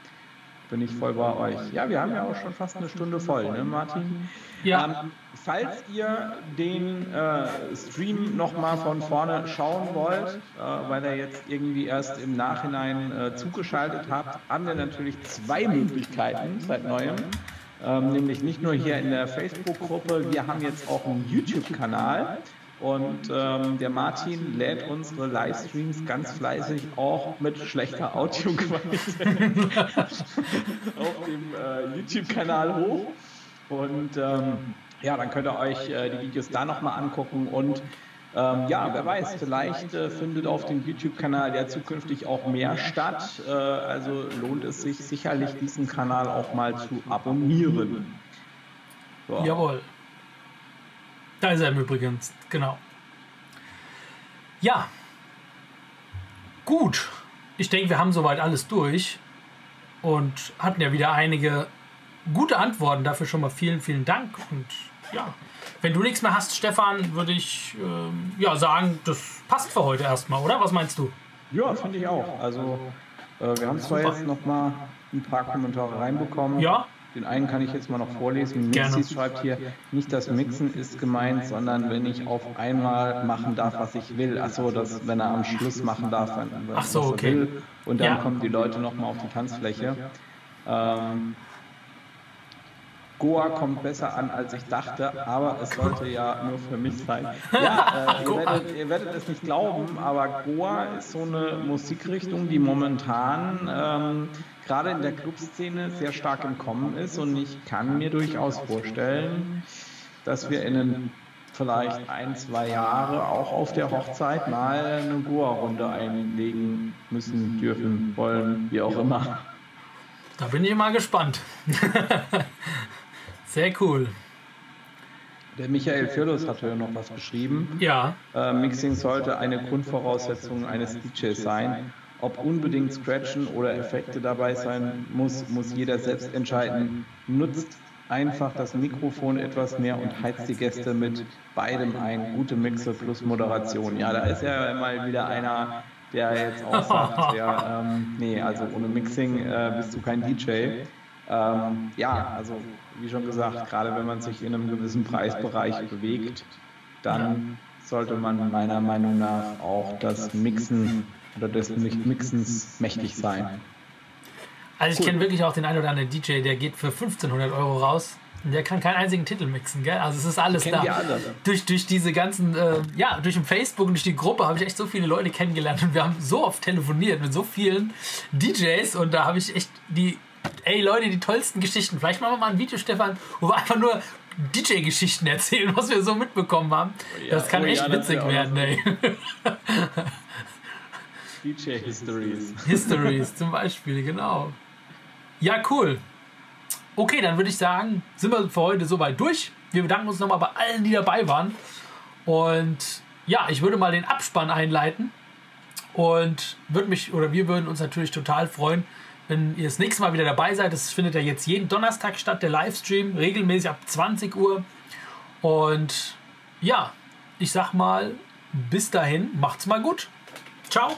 Bin ich voll bei euch. Ja, wir haben ja auch schon fast eine Stunde voll, ne, Martin? Ja. Ähm, falls ihr den äh, Stream nochmal von vorne schauen wollt, äh, weil ihr jetzt irgendwie erst im Nachhinein äh, zugeschaltet habt, haben wir natürlich zwei Möglichkeiten seit neuem. Ähm, nämlich nicht nur hier in der Facebook-Gruppe, wir haben jetzt auch einen YouTube-Kanal. Und ähm, der Martin lädt unsere Livestreams ganz fleißig auch mit schlechter Audioqualität <laughs> auf dem äh, YouTube-Kanal hoch. Und ähm, ja, dann könnt ihr euch äh, die Videos da nochmal angucken. Und ähm, ja, wer weiß, vielleicht äh, findet auf dem YouTube-Kanal ja zukünftig auch mehr statt. Äh, also lohnt es sich sicherlich, diesen Kanal auch mal zu abonnieren. So. Jawohl. Da ist er im Übrigen, genau. Ja. Gut. Ich denke, wir haben soweit alles durch und hatten ja wieder einige gute Antworten. Dafür schon mal vielen, vielen Dank. Und ja, wenn du nichts mehr hast, Stefan, würde ich ähm, ja, sagen, das passt für heute erstmal, oder? Was meinst du? Ja, finde ich auch. Also äh, wir haben zwar jetzt noch mal ein paar Kommentare reinbekommen. Ja. Den einen kann ich jetzt mal noch vorlesen. Gerne. Mixis schreibt hier, nicht das Mixen ist gemeint, sondern wenn ich auf einmal machen darf, was ich will. Achso, das, wenn er am Schluss machen darf, wenn, wenn Ach so, was okay. will. Und dann Ja. kommen die Leute noch mal auf die Tanzfläche. Ähm, Goa kommt besser an, als ich dachte, aber es sollte ja nur für mich sein. Ja, <laughs> äh, ihr, werdet, ihr werdet es nicht glauben, aber Goa ist so eine Musikrichtung, die momentan ähm, gerade in der Clubszene sehr stark im Kommen ist und ich kann mir durchaus vorstellen, dass wir in den vielleicht ein, zwei Jahre auch auf der Hochzeit mal eine Goa-Runde einlegen müssen, dürfen, wollen, wie auch immer. Da bin ich mal gespannt. <laughs> Sehr cool. Der Michael Firlos hatte ja noch was geschrieben. Ja, Äh, Mixing sollte eine Grundvoraussetzung eines DJs sein. Ob unbedingt Scratchen oder Effekte dabei sein muss, muss jeder selbst entscheiden. Nutzt einfach das Mikrofon etwas mehr und heizt die Gäste mit beidem ein. Gute Mixe plus Moderation. Ja, da ist ja mal wieder einer, der jetzt auch sagt, <laughs> ja, ähm, nee, also ohne Mixing äh, bist du kein DJ. Ähm, ja, also wie schon gesagt, gerade wenn man sich in einem gewissen Preisbereich bewegt, dann sollte man meiner Meinung nach auch das Mixen oder des Nicht-Mixens mächtig sein. Also ich kenne wirklich auch den einen oder anderen DJ, der geht für 1500 Euro raus und der kann keinen einzigen Titel mixen, gell? Also es ist alles da. alle. Durch, durch diese ganzen, äh, ja, durch den Facebook und durch die Gruppe habe ich echt so viele Leute kennengelernt und wir haben so oft telefoniert mit so vielen DJs und da habe ich echt die, ey Leute, die tollsten Geschichten. Vielleicht machen wir mal ein Video, Stefan, wo wir einfach nur DJ-Geschichten erzählen, was wir so mitbekommen haben. das kann oh echt ja, witzig werden, noch ey. DJ Histories. <laughs> Histories zum Beispiel, genau. Ja, cool. Okay, dann würde ich sagen, sind wir für heute soweit durch. Wir bedanken uns nochmal bei allen, die dabei waren. Und ja, ich würde mal den Abspann einleiten. Und würde mich, oder wir würden uns natürlich total freuen, wenn ihr das nächste Mal wieder dabei seid. Das findet ja jetzt jeden Donnerstag statt, der Livestream, regelmäßig ab 20 Uhr. Und ja, ich sag mal, bis dahin, macht's mal gut. Ciao.